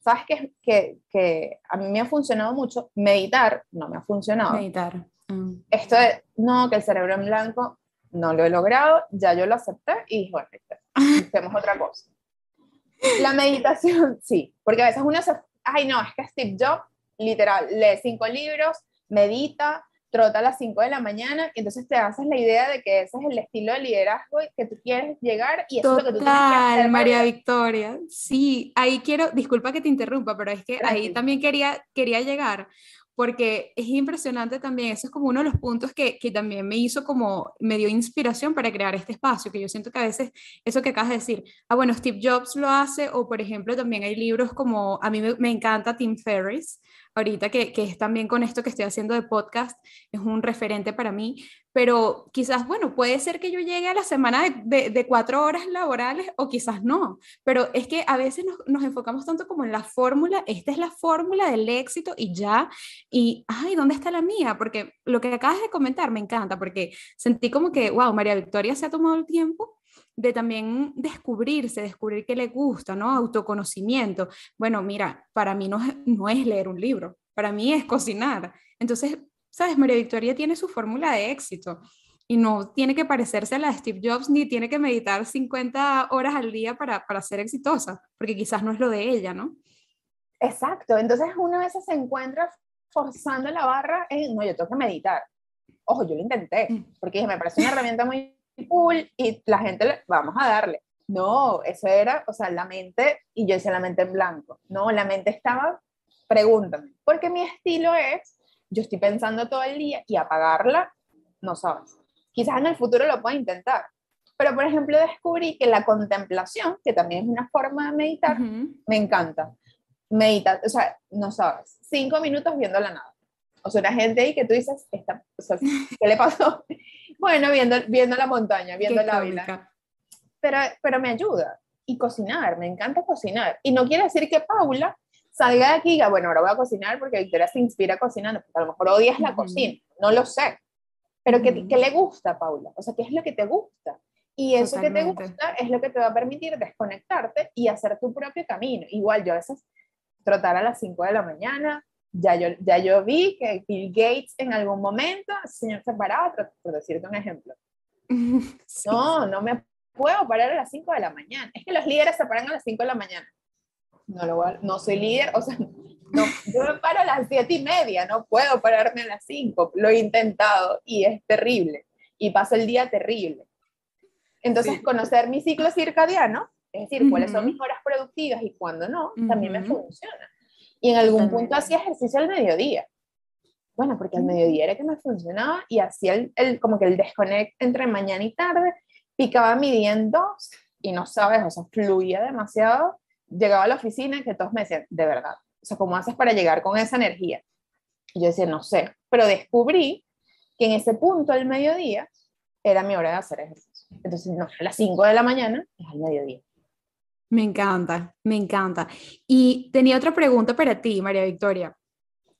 S2: ¿Sabes qué? Que, que a mí me ha funcionado mucho. Meditar no me ha funcionado.
S1: Meditar.
S2: Mm. Esto de, no, que el cerebro en blanco no lo he logrado, ya yo lo acepté y dije, bueno, hacemos otra cosa. La meditación, (laughs) sí, porque a veces uno se, ay no, es que Steve Jobs, literal, lee cinco libros, medita, trota a las 5 de la mañana y entonces te haces la idea de que ese es el estilo de liderazgo que tú quieres llegar y eso es lo que tú tienes que hacer.
S1: María Victoria. Sí, ahí quiero, disculpa que te interrumpa, pero es que ahí también quería, quería llegar porque es impresionante también, eso es como uno de los puntos que, que, también me hizo como, me dio inspiración para crear este espacio, que yo siento que a veces eso que acabas de decir, ah, bueno, Steve Jobs lo hace, o por ejemplo también hay libros como, a mí me, encanta Tim Ferriss, ahorita que, que, es también con esto que estoy haciendo de podcast, es un referente para mí, pero quizás, bueno, puede ser que yo llegue a la semana de, de, cuatro horas laborales o quizás no, pero es que a veces nos, nos enfocamos tanto como en la fórmula, esta es la fórmula del éxito y ya, y, ay, ¿dónde está la mía? Porque lo que acabas de comentar me encanta, porque sentí como que, wow, María Victoria se ha tomado el tiempo de también descubrirse, descubrir qué le gusta, ¿no? Autoconocimiento. Bueno, mira, para mí no no es leer un libro, para mí es cocinar. Entonces, ¿sabes? María Victoria tiene su fórmula de éxito y no tiene que parecerse a la de Steve Jobs ni tiene que meditar 50 horas al día para, para ser exitosa, porque quizás no es lo de ella, ¿no?
S2: Exacto, entonces una vez se encuentra forzando la barra en, no, yo tengo que meditar. Ojo, yo lo intenté, mm. porque me parece una herramienta muy cool y la gente, le, vamos a darle. No, eso era, o sea, la mente, y yo decía la mente en blanco. No, la mente estaba, pregúntame, porque mi estilo es, yo estoy pensando todo el día y apagarla, no sabes. Quizás en el futuro lo pueda intentar, pero por ejemplo descubrí que la contemplación, que también es una forma de meditar, me encanta. Medita, o sea, no sabes, cinco minutos viendo la nada. O sea, una gente ahí que tú dices, Esta, (laughs) ¿qué le pasó? (laughs) Bueno, viendo, viendo la montaña, viendo la vida. Pero, pero me ayuda. Y cocinar, me encanta cocinar. Y no quiere decir que Paula salga de aquí y diga, bueno, ahora voy a cocinar porque Victoria se inspira cocinando. Porque a lo mejor odias la cocina, no lo sé. Pero ¿qué, ¿qué, le gusta, Paula? O sea, ¿qué es lo que te gusta? Y eso que te gusta es lo que te va a permitir desconectarte y hacer tu propio camino. Igual yo a veces trotar a las 5 de la mañana, ya yo, ya yo vi que Bill Gates en algún momento, el señor se paraba, por decirte un ejemplo. (laughs) No, no me puedo parar a las 5 de la mañana. Es que los líderes se paran a las 5 de la mañana. No, lo, no soy líder, o sea, no, yo me paro a las 7 y media, no puedo pararme a las 5. Lo he intentado y es terrible. Y paso el día terrible. Entonces, conocer mi ciclo circadiano, es decir, cuáles son mis horas productivas y cuándo no, también me funciona. Y en algún punto hacía ejercicio al mediodía. Bueno, porque al mediodía era que me funcionaba y hacía el, el, como que el desconect entre mañana y tarde, picaba mi día en dos y no sabes, o sea, fluía demasiado. Llegaba a la oficina que todos me decían, de verdad, o sea, ¿cómo haces para llegar con esa energía? Y yo decía, no sé, pero descubrí que en ese punto, al mediodía, era mi hora de hacer ejercicio. Entonces, no, a las 5 de la mañana es al mediodía.
S1: Me encanta, me encanta. Y tenía otra pregunta para ti, María Victoria,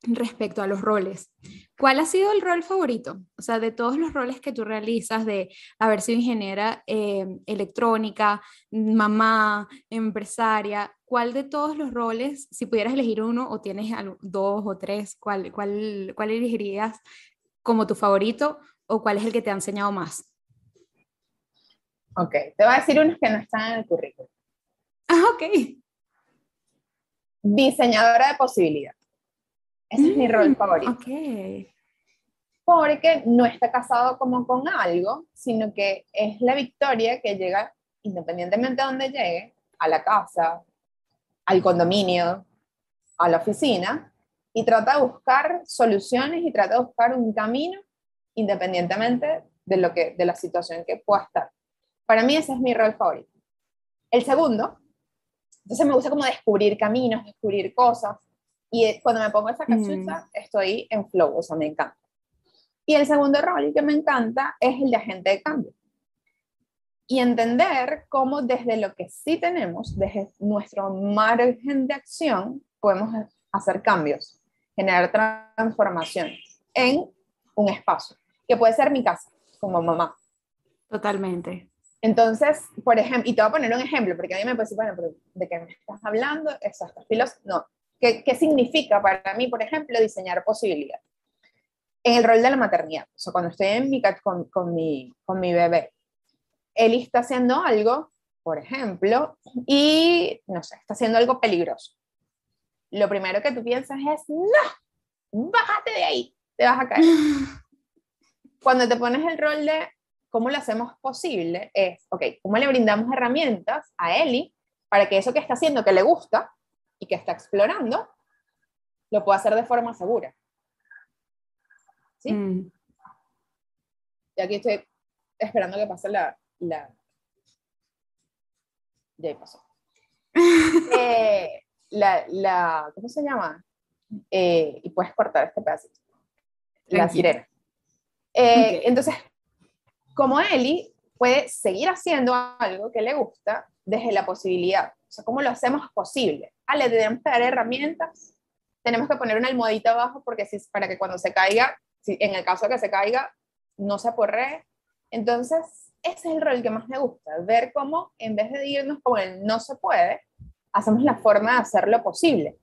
S1: respecto a los roles. ¿Cuál ha sido el rol favorito? O sea, de todos los roles que tú realizas, de haber sido ingeniera eh, electrónica, mamá, empresaria, ¿cuál de todos los roles, si pudieras elegir uno o tienes dos o tres, cuál, cuál, cuál elegirías como tu favorito o cuál es el que te ha enseñado más?
S2: Ok, te voy a decir unos que no están en el currículum.
S1: Ah, ok.
S2: Diseñadora de posibilidad. Ese es mi rol mm, favorito. Porque no está casado como con algo, sino que es la victoria que llega, independientemente de donde llegue, a la casa, al condominio, a la oficina, y trata de buscar soluciones y trata de buscar un camino independientemente de, lo que, de la situación que pueda estar. Para mí ese es mi rol favorito. El segundo, entonces me gusta como descubrir caminos, descubrir cosas, y cuando me pongo esa cachucha estoy en flow, o sea, me encanta. Y el segundo rol que me encanta es el de agente de cambio. Y entender cómo desde lo que sí tenemos, desde nuestro margen de acción, podemos hacer cambios, generar transformaciones en un espacio que puede ser mi casa, como mamá.
S1: Totalmente.
S2: Entonces, por ejemplo, y te voy a poner un ejemplo, porque a mí me decir, bueno, pero ¿de qué me estás hablando? Exacto, filos, no. ¿Qué, ¿Qué significa para mí, por ejemplo, diseñar posibilidad? En el rol de la maternidad, o sea, cuando estoy en mi, con, con, mi, con mi bebé, él está haciendo algo, por ejemplo, y, no sé, está haciendo algo peligroso. Lo primero que tú piensas es, no, bájate de ahí, te vas a caer. (laughs) Cuando te pones el rol de cómo lo hacemos posible, es, ok, ¿cómo le brindamos herramientas a Eli para que eso que está haciendo, que le gusta y que está explorando, lo pueda hacer de forma segura? ¿Sí? Mm. Y aquí estoy esperando que pase la... la... Ya ahí pasó. (laughs) Eh, la, la, ¿Cómo se llama? Eh, y puedes cortar este pedacito la sirena. Eh, entonces, como Eli puede seguir haciendo algo que le gusta desde la posibilidad. O sea, ¿cómo lo hacemos posible? Ah, le tenemos que dar herramientas, tenemos que poner una almohadita abajo porque si, para que cuando se caiga, si, en el caso de que se caiga, no se aporre. Entonces, ese es el rol que más me gusta, ver cómo en vez de irnos con el no se puede, hacemos la forma de hacerlo posible.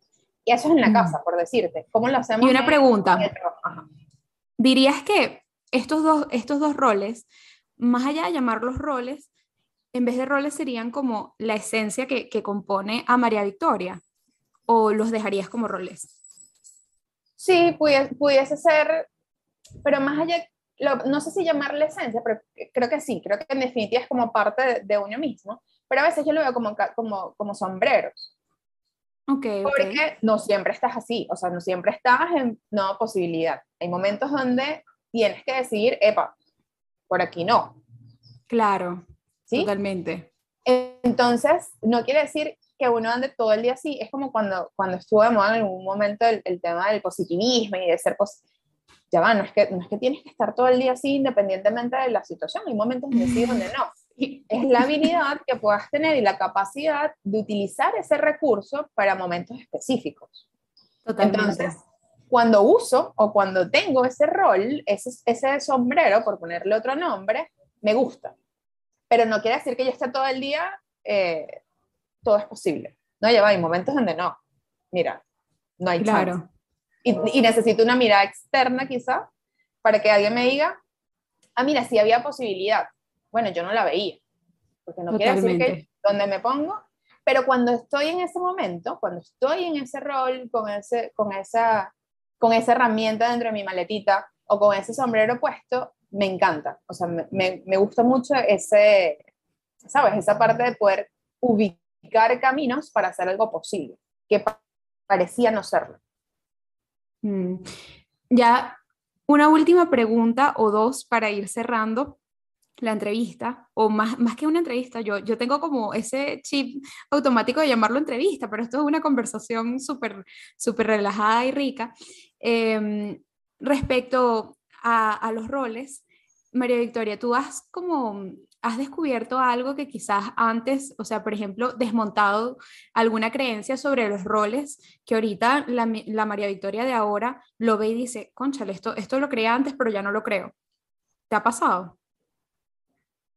S2: Y eso es en la mm. casa, por decirte. ¿Cómo lo hacemos?
S1: Y una pregunta. ¿Dirías que estos dos, estos dos roles, más allá de llamarlos roles, en vez de roles serían como la esencia que, que compone a María Victoria? ¿O los dejarías como roles?
S2: Sí, pudiese, pudiese ser, pero más allá, no sé si llamarle esencia, pero creo que sí, creo que en definitiva es como parte de, de uno mismo, pero a veces yo lo veo como, como, como sombreros.
S1: Okay,
S2: Porque no siempre estás así, o sea, no siempre estás en no posibilidad. Hay momentos donde tienes que decir, epa, por aquí no.
S1: Claro, ¿Sí? totalmente.
S2: Entonces, no quiere decir que uno ande todo el día así. Es como cuando, cuando estuvo de moda en algún momento el, tema del positivismo y de ser positivo. Ya va, no es, que, no es que tienes que estar todo el día así independientemente de la situación. Hay momentos donde sí, donde no (laughs) es la habilidad que puedas tener y la capacidad de utilizar ese recurso para momentos específicos.
S1: Totalmente.
S2: Entonces, cuando uso o cuando tengo ese rol, ese, ese sombrero, por ponerle otro nombre, me gusta. Pero no quiere decir que yo esté todo el día, eh, todo es posible. No, lleva, hay momentos donde no. Mira, no hay claro. Y, y, necesito una mirada externa quizá para que alguien me diga, ah, mira, sí había posibilidad. Bueno, yo no la veía, porque no quiere decir que donde me pongo, pero cuando estoy en ese momento, cuando estoy en ese rol, con, ese, con, esa, con esa herramienta dentro de mi maletita o con ese sombrero puesto, me encanta. O sea, me, me gusta mucho ese, ¿sabes? Esa parte de poder ubicar caminos para hacer algo posible, que parecía no serlo.
S1: Mm. Ya, una última pregunta o dos para ir cerrando la entrevista, o más, más que una entrevista, yo, yo tengo como ese chip automático de llamarlo entrevista, pero esto es una conversación súper súper relajada y rica. Em, respecto a, a, los roles, María Victoria, tú has como has descubierto algo que quizás antes, o sea, por ejemplo, desmontado alguna creencia sobre los roles que ahorita la, la María Victoria de ahora lo ve y dice, conchale, esto, esto lo creía antes, pero ya no lo creo. ¿Te ha pasado?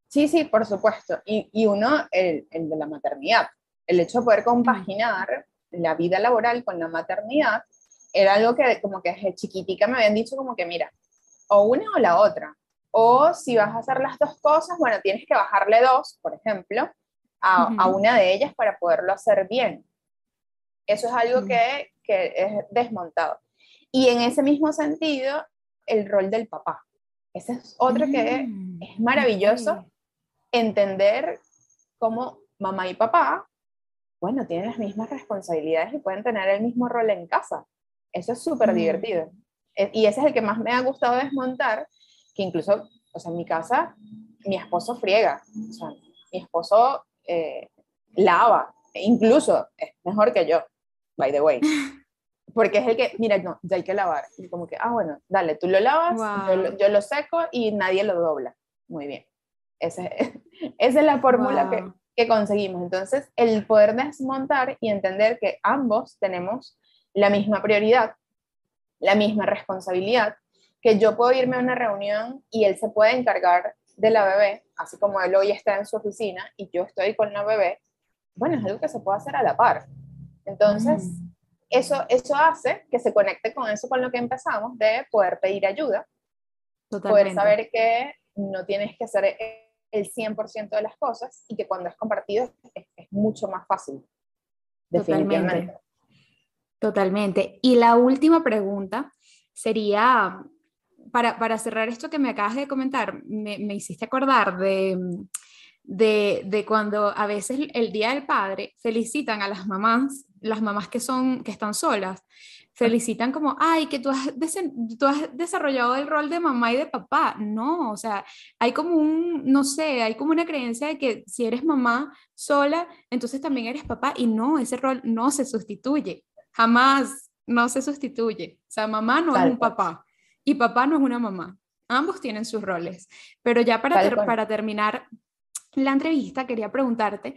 S2: Sí, sí, por supuesto. Y, y uno, el, el, de la maternidad. El hecho de poder compaginar la vida laboral con la maternidad era algo que como que desde chiquitica me habían dicho como que, mira, o una o la otra. O si vas a hacer las dos cosas, bueno, tienes que bajarle dos, por ejemplo, a, a una de ellas para poderlo hacer bien. Eso es algo que, que es desmontado. Y en ese mismo sentido, el rol del papá. Ese es otro que mm, es maravilloso entender cómo mamá y papá, bueno, tienen las mismas responsabilidades y pueden tener el mismo rol en casa. Eso es súper mm. divertido. E, y ese es el que más me ha gustado desmontar, que incluso, o sea, en mi casa, mi esposo friega, o sea, mi esposo eh, lava, e incluso es mejor que yo, by the way. (laughs) Porque es el que, mira, no, ya hay que lavar. Y como que, ah, bueno, dale, tú lo lavas, yo, yo, lo seco y nadie lo dobla. Muy bien. (laughs) esa es la fórmula que, que conseguimos. Entonces, el poder desmontar y entender que ambos tenemos la misma prioridad, la misma responsabilidad, que yo puedo irme a una reunión y él se puede encargar de la bebé, así como él hoy está en su oficina y yo estoy con la bebé, bueno, es algo que se puede hacer a la par. Entonces, mm. eso, eso hace que se conecte con eso, con lo que empezamos, de poder pedir ayuda, poder saber que no tienes que hacer el 100% de las cosas y que cuando es compartido es, es mucho más fácil.
S1: Definitivamente. Totalmente. Y la última pregunta sería, para, para, cerrar esto que me acabas de comentar, me, me hiciste acordar de, de, de, cuando a veces el Día del Padre felicitan a las mamás, las mamás que, son, que están solas, felicitan como, ay, que tú has, tú has desarrollado el rol de mamá y de papá. No, o sea, hay como un, no sé, hay como una creencia de que si eres mamá sola, entonces también eres papá y no, ese rol no se sustituye jamás no se sustituye. O sea, mamá no es un papá y papá no es una mamá. Ambos tienen sus roles. Pero ya para, para terminar la entrevista, quería preguntarte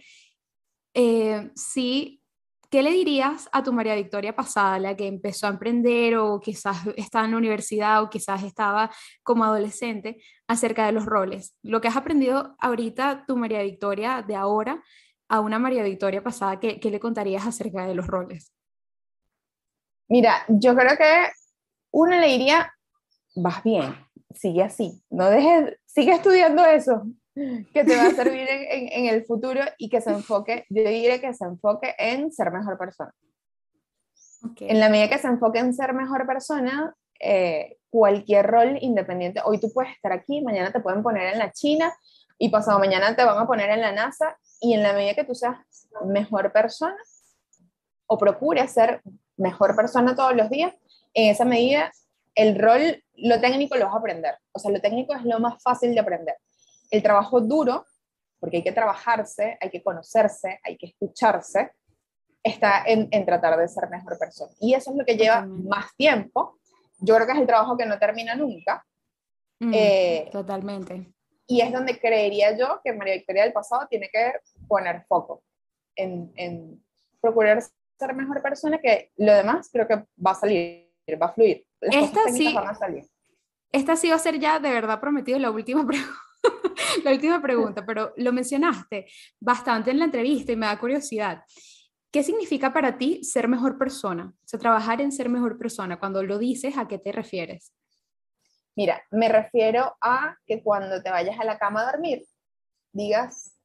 S1: eh, si, ¿qué le dirías a tu María Victoria pasada, la que empezó a emprender o quizás estaba en la universidad o quizás estaba como adolescente, acerca de los roles? Lo que has aprendido ahorita, tu María Victoria de ahora, a una María Victoria pasada, ¿qué, qué le contarías acerca de los roles?
S2: Mira, yo creo que uno le diría, vas bien, sigue así, no dejes, sigue estudiando eso, que te va a servir en, en, el futuro y que se enfoque, yo diría que se enfoque en ser mejor persona. En la medida que se enfoque en ser mejor persona, eh, cualquier rol independiente, hoy tú puedes estar aquí, mañana te pueden poner en la China y pasado mañana te van a poner en la NASA y en la medida que tú seas mejor persona o procure ser mejor persona todos los días, en esa medida el rol, lo técnico lo vas a aprender. O sea, lo técnico es lo más fácil de aprender. El trabajo duro, porque hay que trabajarse, hay que conocerse, hay que escucharse, está en, en tratar de ser mejor persona. Y eso es lo que lleva más tiempo. Yo creo que es el trabajo que no termina nunca.
S1: Mm, eh, totalmente.
S2: Y es donde creería yo que María Victoria del pasado tiene que poner foco en, en procurar ser mejor persona que lo demás creo que va a salir, va a fluir.
S1: esta sí, van a salir. Esta sí va a ser ya de verdad prometido la última (laughs) pregunta. la última pregunta, pero lo mencionaste bastante en la entrevista y me da curiosidad. ¿Qué significa para ti ser mejor persona? O sea, trabajar en ser mejor persona. Cuando lo dices, ¿a qué te refieres?
S2: Mira, me refiero a que cuando te vayas a la cama a dormir, digas,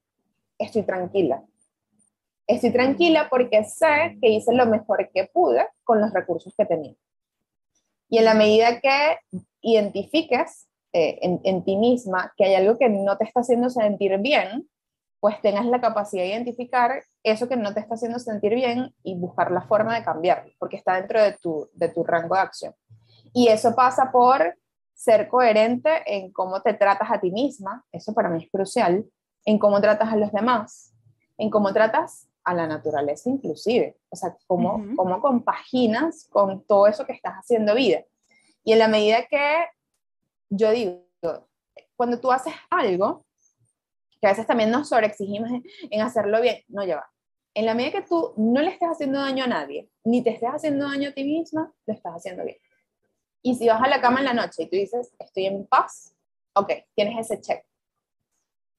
S2: estoy tranquila. Estoy tranquila porque sé que hice lo mejor que pude con los recursos que tenía. Y en la medida que identifiques eh, en, en, ti misma que hay algo que no te está haciendo sentir bien, pues tengas la capacidad de identificar eso que no te está haciendo sentir bien y buscar la forma de cambiarlo, porque está dentro de tu, de tu rango de acción. Y eso pasa por ser coherente en cómo te tratas a ti misma, eso para mí es crucial, en cómo tratas a los demás, en cómo tratas a la naturaleza inclusive, o sea, cómo, cómo compaginas con todo eso que estás haciendo vida. Y en la medida que yo digo, cuando tú haces algo, que a veces también nos sobreexigimos en, en hacerlo bien, no lleva. En la medida que tú no le estés haciendo daño a nadie, ni te estés haciendo daño a ti misma, lo estás haciendo bien. Y si vas a la cama en la noche y tú dices, estoy en paz, ok, tienes ese check.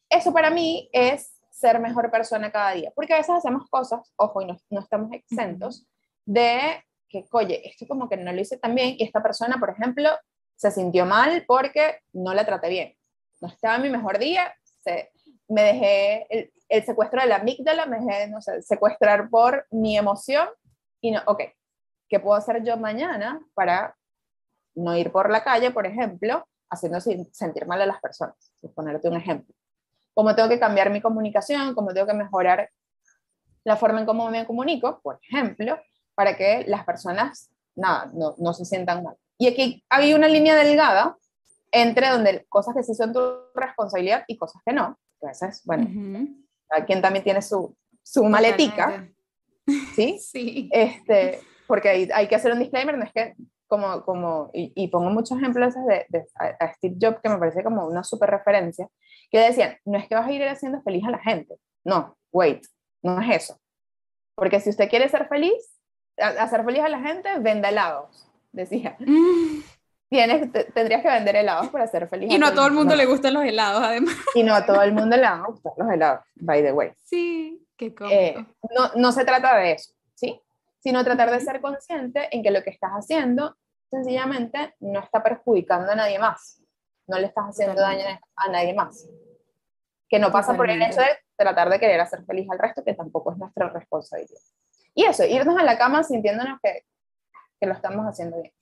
S2: Eso para mí es ser mejor persona cada día, porque a veces hacemos cosas, ojo, y no, no estamos exentos, de que, oye, esto como que no lo hice tan bien y esta persona, por ejemplo, se sintió mal porque no la traté bien. No estaba en mi mejor día, se, me dejé el, el, secuestro de la amígdala, me dejé, no sé, secuestrar por mi emoción y no, ok, ¿qué puedo hacer yo mañana para no ir por la calle, por ejemplo, haciendo sentir mal a las personas, por ponerte un ejemplo. Cómo tengo que cambiar mi comunicación, cómo tengo que mejorar la forma en cómo me comunico, por ejemplo, para que las personas, nada, no, no se sientan mal. Y aquí hay una línea delgada entre donde cosas que sí son tu responsabilidad y cosas que no. Entonces, bueno, uh quien también tiene su, su maletica, ¿sí? (laughs)
S1: Sí.
S2: Este, porque hay, hay, que hacer un disclaimer, no es que como, como y, pongo muchos ejemplos de, de a, Steve Jobs, que me parece como una super referencia, que decían, no es que vas a ir haciendo feliz a la gente, no, wait, no es eso. Porque si usted quiere ser feliz, hacer feliz a la gente, venda helados, decía. Mm. Tienes, tendrías que vender helados para ser feliz.
S1: Y no a todo el mundo le gustan los helados, además.
S2: Y no a todo el mundo le van a gustar los helados, by the way.
S1: Sí, qué
S2: eh, no, no se trata de eso, ¿sí? Sino tratar de ser consciente en que lo que estás haciendo sencillamente no está perjudicando a nadie más, no le estás haciendo daño a nadie más. Que no pasa por el hecho de tratar de querer hacer feliz al resto, que tampoco es nuestra responsabilidad. Y eso, irnos a la cama sintiéndonos que, que lo estamos haciendo bien.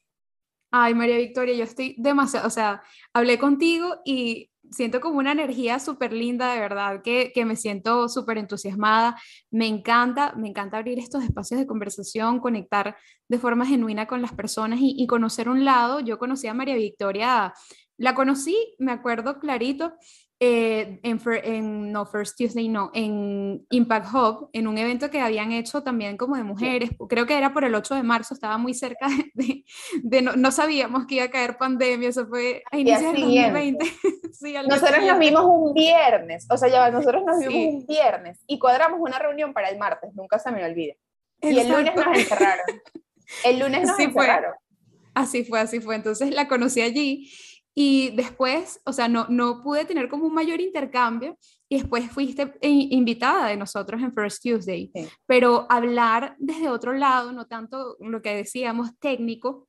S1: Ay, María Victoria, yo estoy demasiado, o sea, hablé contigo y siento como una energía súper linda, de verdad, que, que me siento súper entusiasmada. Me encanta, me encanta abrir estos espacios de conversación, conectar de forma genuina con las personas y, y conocer un lado. Yo conocí a María Victoria, la conocí, me acuerdo clarito, eh, en, en, no First Tuesday, no, en Impact Hub, en un evento que habían hecho también como de mujeres, creo que era por el 8 de marzo, estaba muy cerca de, de, no, no, sabíamos que iba a caer pandemia, eso fue a inicios del 2020. (laughs)
S2: sí, nosotros nos vimos un viernes, o sea, ya nosotros nos vimos un viernes y cuadramos una reunión para el martes, nunca se me olvide. Y el lunes nos encerraron. El lunes (laughs) nos encerraron.
S1: Así fue, así fue. Entonces la conocí allí y después, o sea, no, no pude tener como un mayor intercambio y después fuiste invitada de nosotros en First Tuesday. Pero hablar desde otro lado, no tanto lo que decíamos técnico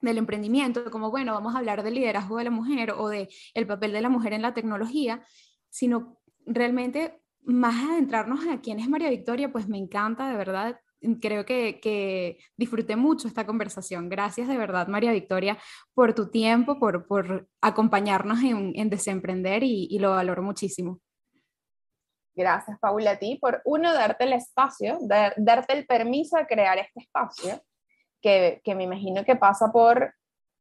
S1: del emprendimiento, como bueno, vamos a hablar del liderazgo de la mujer o de el papel de la mujer en la tecnología, sino realmente más adentrarnos a quién es María Victoria, pues me encanta, de verdad, creo que, que, disfruté mucho esta conversación. Gracias de verdad, María Victoria, por tu tiempo, por, por acompañarnos en, en Desemprender y, y, lo valoro muchísimo.
S2: Gracias, Paula, a ti por, uno, darte el espacio, darte el permiso de crear este espacio, que, que, me imagino que pasa por,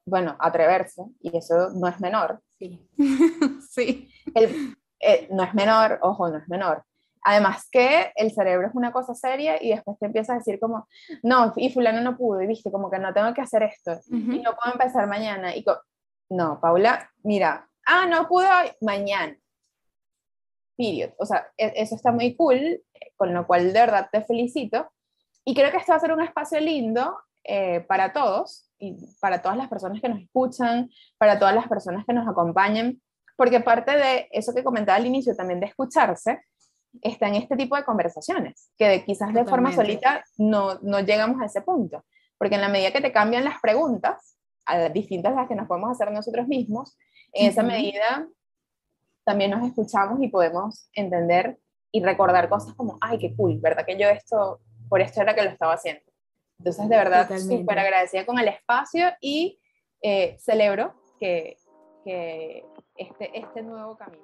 S2: bueno, atreverse, y eso no es menor.
S1: Sí. (laughs) sí.
S2: El, eh, no es menor, ojo, no es menor Además que el cerebro es una cosa seria y después te empiezas a decir como, no, y fulano no pudo, y viste, como que no tengo que hacer esto, y no puedo empezar mañana. Y no, Paula, mira, ah, no pudo hoy, mañana. Period. O sea, e, eso está muy cool, con lo cual de verdad te felicito. Y creo que esto va a ser un espacio lindo eh, para todos y para todas las personas que nos escuchan, para todas las personas que nos acompañen, porque parte de eso que comentaba al inicio también de escucharse, está en este tipo de conversaciones, que quizás de forma solita no, no llegamos a ese punto, porque en la medida que te cambian las preguntas, a distintas las que nos podemos hacer nosotros mismos, en esa medida también nos escuchamos y podemos entender y recordar cosas como, ay, qué cool, ¿verdad? Que yo esto, por esto era que lo estaba haciendo. Entonces, de verdad, súper agradecida con el espacio y eh, celebro que, que este, este nuevo camino.